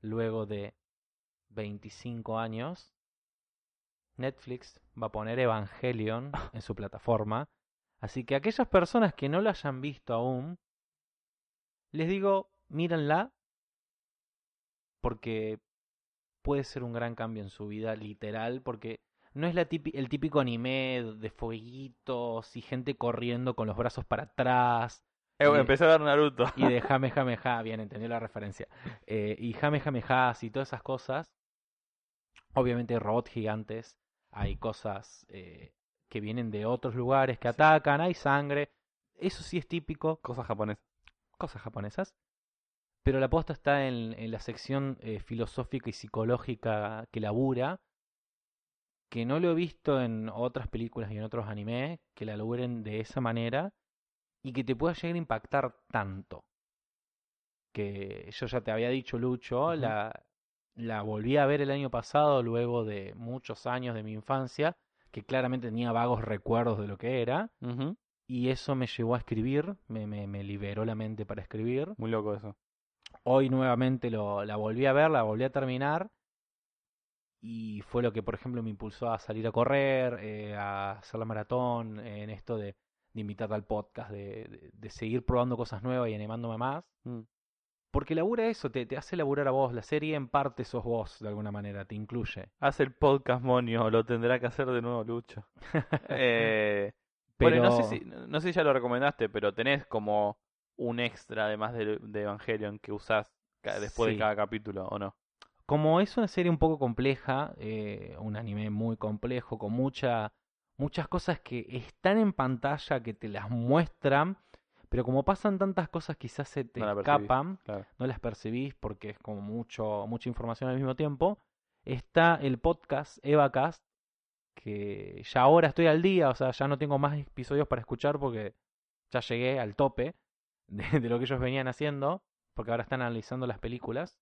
luego de 25 años, Netflix va a poner Evangelion en su plataforma. Así que aquellas personas que no la hayan visto aún, les digo, mírenla, porque puede ser un gran cambio en su vida, literal, porque no es la el típico anime de fueguitos y gente corriendo con los brazos para atrás Eh, Y- empecé a ver Naruto. y de Jame Jame Ja, bien, entendió la referencia. Eh, y Jame Jame Ja y todas esas cosas. Obviamente hay robots gigantes, hay cosas eh, que vienen de otros lugares que atacan, hay sangre. Eso sí es típico, Cosas japonesas. cosas japonesas. Pero la posta está en, en la sección eh, filosófica y psicológica que labura, que no lo he visto en otras películas y en otros animes, que la laburen de esa manera y que te pueda llegar a impactar tanto. Que yo ya te había dicho, Lucho, la, la volví a ver el año pasado, luego de muchos años de mi infancia, que claramente tenía vagos recuerdos de lo que era, y eso me llevó a escribir, me, me, me liberó la mente para escribir. Muy loco eso. Hoy nuevamente lo, la volví a ver, la volví a terminar. Y fue lo que, por ejemplo, me impulsó a salir a correr, eh, a hacer la maratón, eh, en esto de, de invitar al podcast, de, de- de seguir probando cosas nuevas y animándome más. Mm. Porque labura eso, te, te hace laburar a vos. La serie en parte sos vos, de alguna manera, te incluye. Hace el podcast, Monio, lo tendrá que hacer de nuevo Lucho. eh, Pero Bueno, no sé, si, no sé si ya lo recomendaste, pero tenés como un extra además de, de Evangelion que usás después Sí. de cada capítulo, ¿o no? como es una serie un poco compleja, eh, un anime muy complejo, con mucha, muchas cosas que están en pantalla, que te las muestran, pero como pasan tantas cosas quizás se te No escapan, Claro. no las percibís porque es como mucho, mucha información al mismo tiempo. Está el podcast EvaCast, que ya ahora estoy al día, o sea, ya no tengo más episodios para escuchar porque ya llegué al tope de, lo que ellos venían haciendo, porque ahora están analizando las películas.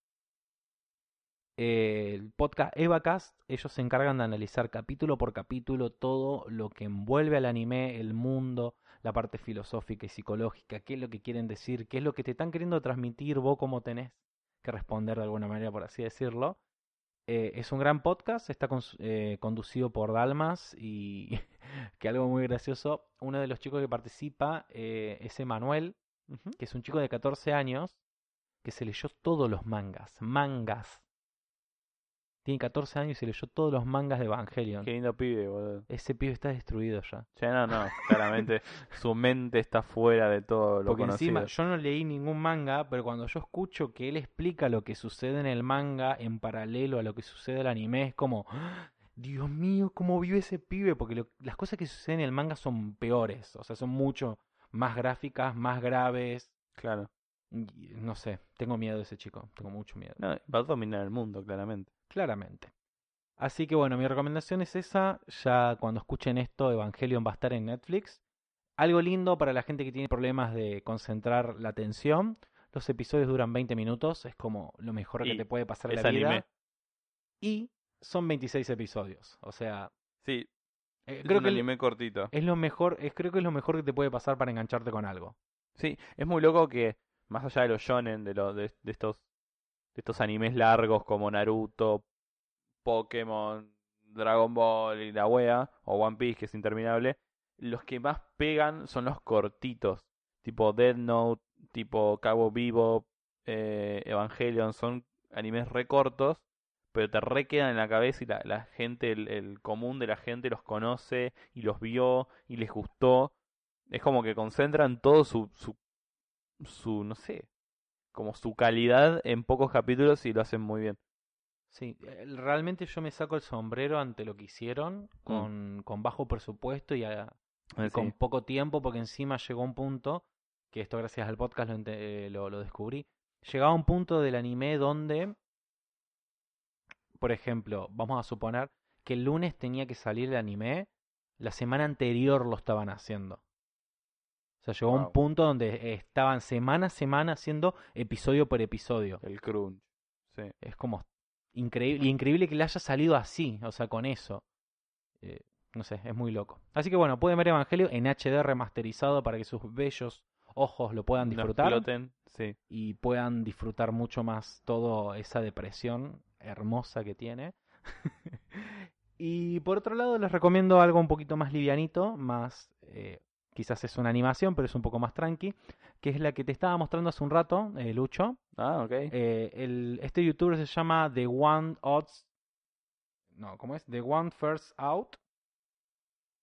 Eh, el podcast EvaCast, ellos se encargan de analizar capítulo por capítulo todo lo que envuelve al anime, el mundo, la parte filosófica y psicológica, qué es lo que quieren decir, qué es lo que te están queriendo transmitir, vos cómo tenés que responder de alguna manera, por así decirlo. Eh, es un gran podcast, está eh, conducido por Dalmas y que algo muy gracioso, uno de los chicos que participa es Emanuel, Que es un chico de 14 años que se leyó todos los mangas, mangas. Tiene 14 años y se leyó todos los mangas de Evangelion. Qué lindo pibe, boludo. Ese pibe está destruido ya. Che, no, no, claramente su mente está fuera de todo lo Porque conocido. encima yo no leí ningún manga, pero cuando yo escucho que él explica lo que sucede en el manga en paralelo a lo que sucede en el anime, es como, ¡Ah! Dios mío, cómo vive ese pibe, porque lo- las cosas que suceden en el manga son peores, o sea, son mucho, más gráficas, más graves. Claro. No sé, tengo miedo de ese chico, tengo mucho miedo. No, va a dominar el mundo, claramente. Claramente. Así que bueno, mi recomendación es esa. Ya cuando escuchen esto, Evangelion va a estar en Netflix. Algo lindo para la gente que tiene problemas de concentrar la atención. Los episodios duran 20 minutos, es como lo mejor que te puede pasar en la vida. anime. Y son 26 episodios. O sea, Sí, eh, es creo un que anime cortito. es lo mejor, es, creo que es lo mejor que te puede pasar para engancharte con algo. Sí, es muy loco que más allá de los shonen, de, lo, de, de estos de estos animes largos como Naruto, Pokémon, Dragon Ball y la wea, o One Piece que es interminable, los que más pegan son los cortitos, tipo Dead Note, tipo Cabo Vivo, eh, Evangelion, son animes re cortos, pero te re quedan en la cabeza y la, la gente, el, el común de la gente los conoce y los vio y les gustó. Es como que concentran todo su, su, su, no sé, como su calidad en pocos capítulos y lo hacen muy bien. Sí, realmente yo me saco el sombrero ante lo que hicieron con, con bajo presupuesto y, a- y Eh, con poco tiempo, porque encima llegó un punto, que esto gracias al podcast lo, eh, lo, lo descubrí, llegaba un punto del anime donde, por ejemplo, vamos a suponer que el lunes tenía que salir el anime, la semana anterior lo estaban haciendo. O sea, llegó a un punto donde estaban semana a semana haciendo episodio por episodio. El crunch. Sí. Es como increíble, increíble que le haya salido así, o sea, con eso. Eh, no sé, es muy loco. Así que bueno, pueden ver Evangelio en HD remasterizado para que sus bellos ojos lo puedan No disfrutar exploten, sí. y puedan disfrutar mucho más toda esa depresión hermosa que tiene. y por otro lado, les recomiendo algo un poquito más livianito, más eh, quizás es una animación, pero es un poco más tranqui, que es la que te estaba mostrando hace un rato, eh, Lucho. Ah, ok. Eh, el, este youtuber se llama The One Odds. No, ¿cómo es? The One First Out.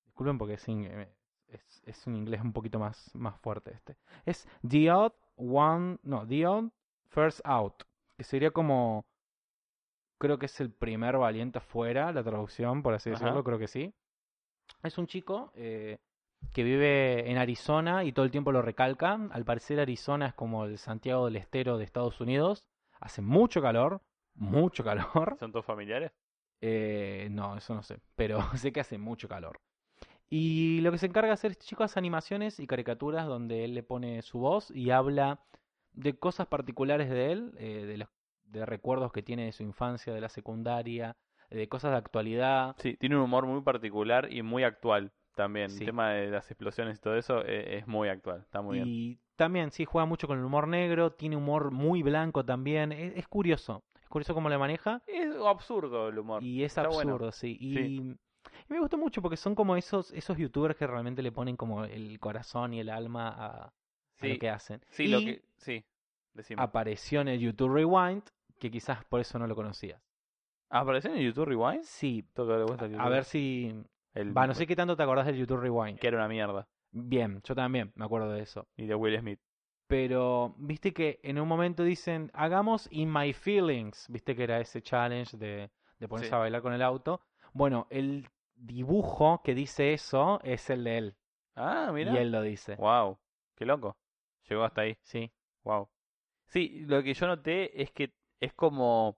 Disculpen porque es, in- eh, es, es un inglés un poquito más, más fuerte este. Es The Odd One. No, The Odd First Out. Que sería como. Creo que es el primer valiente fuera, la traducción, por así Ajá. decirlo, creo que sí. Es un chico eh, que vive en Arizona y todo el tiempo lo recalca. Al parecer Arizona es como el Santiago del Estero de Estados Unidos. Hace mucho calor, mucho calor. ¿Son todos familiares? Eh, no, eso no sé, pero sé que hace mucho calor. Y lo que se encarga de hacer este chico es animaciones y caricaturas donde él le pone su voz y habla de cosas particulares de él, eh, de, los, de recuerdos que tiene de su infancia, de la secundaria, de cosas de actualidad. Sí, tiene un humor muy particular y muy actual también. Sí. El tema de las explosiones y todo eso eh, es muy actual. Está muy bien. Y también, sí, juega mucho con el humor negro, tiene humor muy blanco también. Es, es curioso, es curioso cómo le maneja. Es absurdo el humor. Y es Está bueno. absurdo, sí. Y, Sí. y me gustó mucho porque son como esos, esos youtubers que realmente le ponen como el corazón y el alma a, lo que hacen. sí, y lo que... Sí, decime. apareció en el YouTube Rewind, que quizás por eso no lo conocías. ¿Apareció en YouTube Rewind? Sí, vuelta a YouTube. ver si... El- Va, no sé qué tanto te acordás del YouTube Rewind. Que era una mierda. Bien, yo también me acuerdo de eso. Y de Will Smith. Pero, viste que en un momento dicen, hagamos In My Feelings. Viste que era ese challenge de, de ponerse Sí. a bailar con el auto. Bueno, el dibujo que dice eso es el de él. Ah, mira. Y él lo dice. Wow, qué loco. Llegó hasta ahí. Sí, Wow. Sí, lo que yo noté es que es como.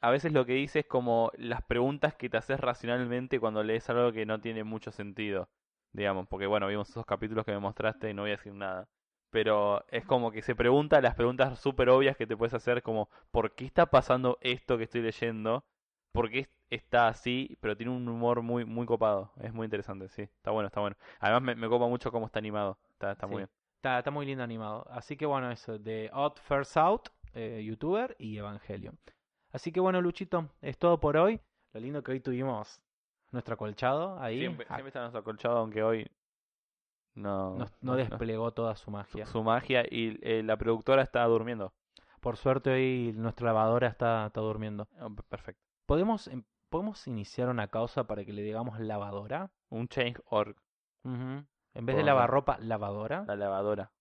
A veces lo que dice es como las preguntas que te haces racionalmente cuando lees algo que no tiene mucho sentido. Digamos, porque bueno, vimos esos capítulos que me mostraste y no voy a decir nada. Pero es como que se pregunta las preguntas súper obvias que te puedes hacer, como ¿por qué está pasando esto que estoy leyendo? ¿Por qué está así? Pero tiene un humor muy muy copado. Es muy interesante, sí. Está bueno, está bueno. Además me, me copa mucho cómo está animado. Está, está muy bien. está, está muy lindo animado. Así que bueno, eso, de Odd First Out, eh, youtuber y Evangelion. Así que bueno, Luchito, es todo por hoy. Lo lindo que hoy tuvimos nuestro acolchado ahí. Siempre, Ah, siempre está nuestro acolchado, aunque hoy no, no, no desplegó toda su magia. su magia y eh, la productora está durmiendo. Por suerte hoy nuestra lavadora está, está durmiendo. Oh, Perfecto. ¿Podemos, em- ¿Podemos iniciar una causa para que le digamos lavadora? Un change.org, Ujú. En vez de lavarropa, lavadora. la lavadora.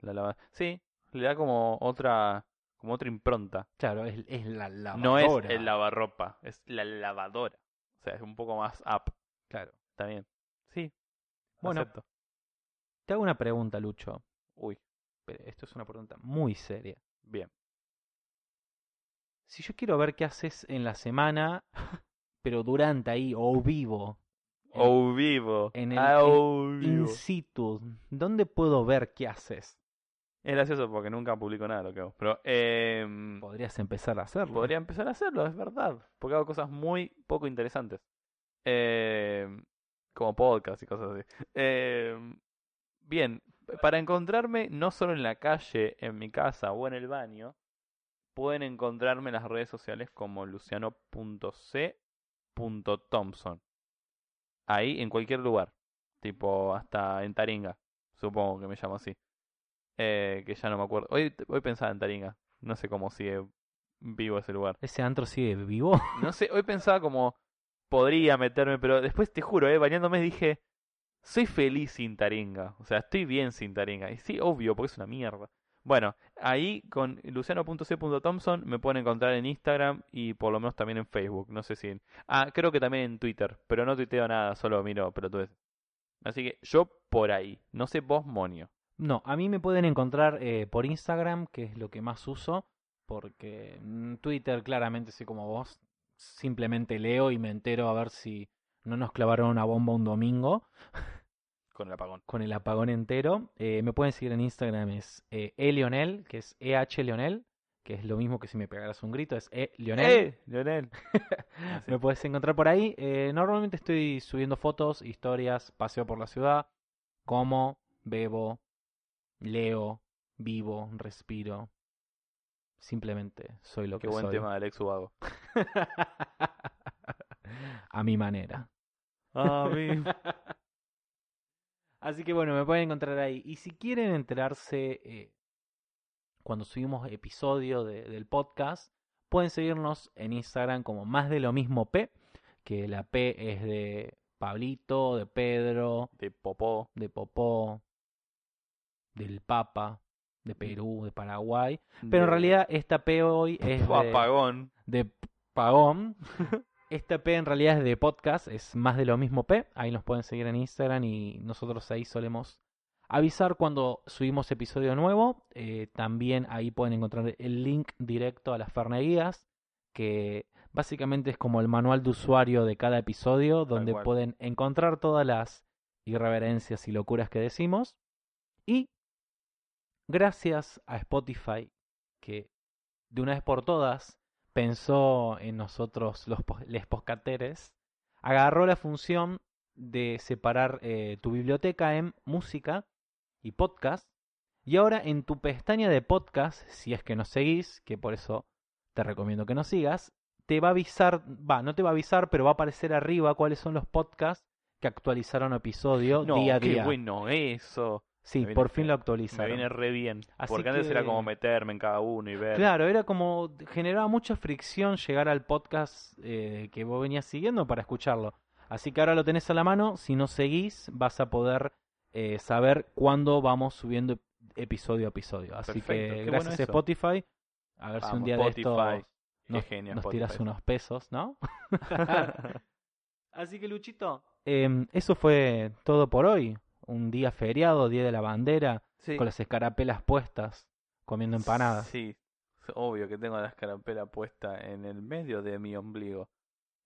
La lava... Sí, le da como otra como otra impronta. Claro, es, es la lavadora. No es el lavarropa, es la lavadora. O sea, es un poco más up. Claro. Está bien. Sí. Bueno. acepto. te hago una pregunta, Lucho. Uy, Pero esto es una pregunta muy seria. bien. Si yo quiero ver qué haces en la semana, pero durante ahí, o vivo, en- O vivo. en el- Ah, en- in situ, ¿dónde puedo ver qué haces? Es gracioso porque nunca publico nada de lo que hago. Pero eh, Podrías empezar a hacerlo. podría empezar a hacerlo, es verdad. Porque hago cosas muy poco interesantes. Eh, como podcast y cosas así. Eh, bien, para encontrarme no solo en la calle, en mi casa o en el baño, pueden encontrarme en las redes sociales como luciano.c.thompson. Ahí, en cualquier lugar. Tipo, hasta en Taringa. Supongo que me llamo así. Eh, que ya no me acuerdo. Hoy, hoy pensaba en Taringa. No sé cómo sigue vivo ese lugar. ¿Ese antro sigue vivo? No sé, hoy pensaba como podría meterme, pero después te juro, eh, bañándome dije, soy feliz sin Taringa. O sea, estoy bien sin Taringa. Y sí, obvio, porque es una mierda. Bueno, ahí con luciano.c.thompson me pueden encontrar en Instagram y por lo menos también en Facebook. No sé si. en- Ah, creo que también en Twitter, pero no tuiteo nada, solo miro pelotudeces. Así que yo por ahí. No sé vos, Monio. No, a mí me pueden encontrar eh, por Instagram, que es lo que más uso, porque en Twitter claramente soy como vos, simplemente leo y me entero a ver si no nos clavaron una bomba un domingo Con el apagón. con el apagón entero. Eh, me pueden seguir en Instagram, es eh, elionel, que es EH Leonel, que es lo mismo que si me pegaras un grito, es E Leonel. ¡Eh! Leonel. Me puedes encontrar por ahí. Eh, normalmente estoy subiendo fotos, historias, paseo por la ciudad, como, bebo, leo, vivo, respiro. Simplemente soy lo Qué que buen soy. tema de Alex Ubago. A mi manera. A mí. Así que bueno, me pueden encontrar ahí. Y si quieren enterarse eh, cuando subimos episodio de- del podcast, pueden seguirnos en Instagram como más de lo mismo P, que la P es de Pablito, de Pedro, De popó. de Popó, del Papa, de Perú, de Paraguay. Pero en realidad esta P hoy es de, Apagón. de Pagón. Esta P en realidad es de podcast, es más de lo mismo P. Ahí nos pueden seguir en Instagram y nosotros ahí solemos avisar cuando subimos episodio nuevo. Eh, también ahí pueden encontrar el link directo a las Ferneguías, que básicamente es como el manual de usuario de cada episodio, donde pueden encontrar todas las irreverencias y locuras que decimos. Y gracias a Spotify, que de una vez por todas pensó en nosotros los les poscateres, agarró la función de separar eh, tu biblioteca en música y podcast. Y ahora en tu pestaña de podcast, si es que nos seguís, que por eso te recomiendo que nos sigas, te va a avisar, va, no te va a avisar, pero va a aparecer arriba cuáles son los podcasts que actualizaron episodio No, día a qué día. bueno eso. Sí, Me viene- por fin lo Me actualizaron. viene re bien. Así Porque antes era como meterme en cada uno y ver. Claro, era como generaba mucha fricción llegar al podcast eh, que vos venías siguiendo para escucharlo. Así que ahora lo tenés a la mano, si nos seguís vas a poder eh, saber cuándo vamos subiendo ep- episodio a episodio. Así Perfecto, que gracias bueno a. Spotify, a ver si un día Spotify. de estos nos, genio nos Spotify. tiras unos pesos, ¿no? Así que Luchito, em, eso fue todo por hoy. Un día feriado, día de la bandera, Sí. con las escarapelas puestas, comiendo empanadas. Sí, es obvio que tengo la escarapela puesta en el medio de mi ombligo.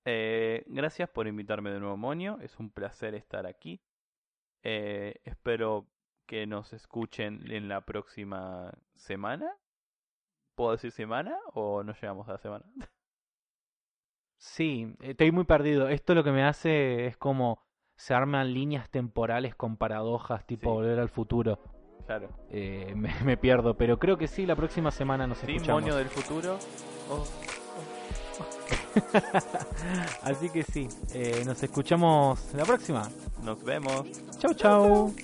Eh, gracias por invitarme de nuevo, Monio. Es un placer estar aquí. Eh, espero que nos escuchen en la próxima semana. ¿Puedo decir semana o no llegamos a la semana? Sí, estoy muy perdido. Esto lo que me hace es como se arman líneas temporales con paradojas, tipo Sí. volver al futuro. Claro. Eh, me, me pierdo, pero creo que sí, la próxima semana nos Sí, escuchamos. Del futuro. Oh, Así que sí, eh, nos escuchamos la próxima. nos vemos. Chau, chau.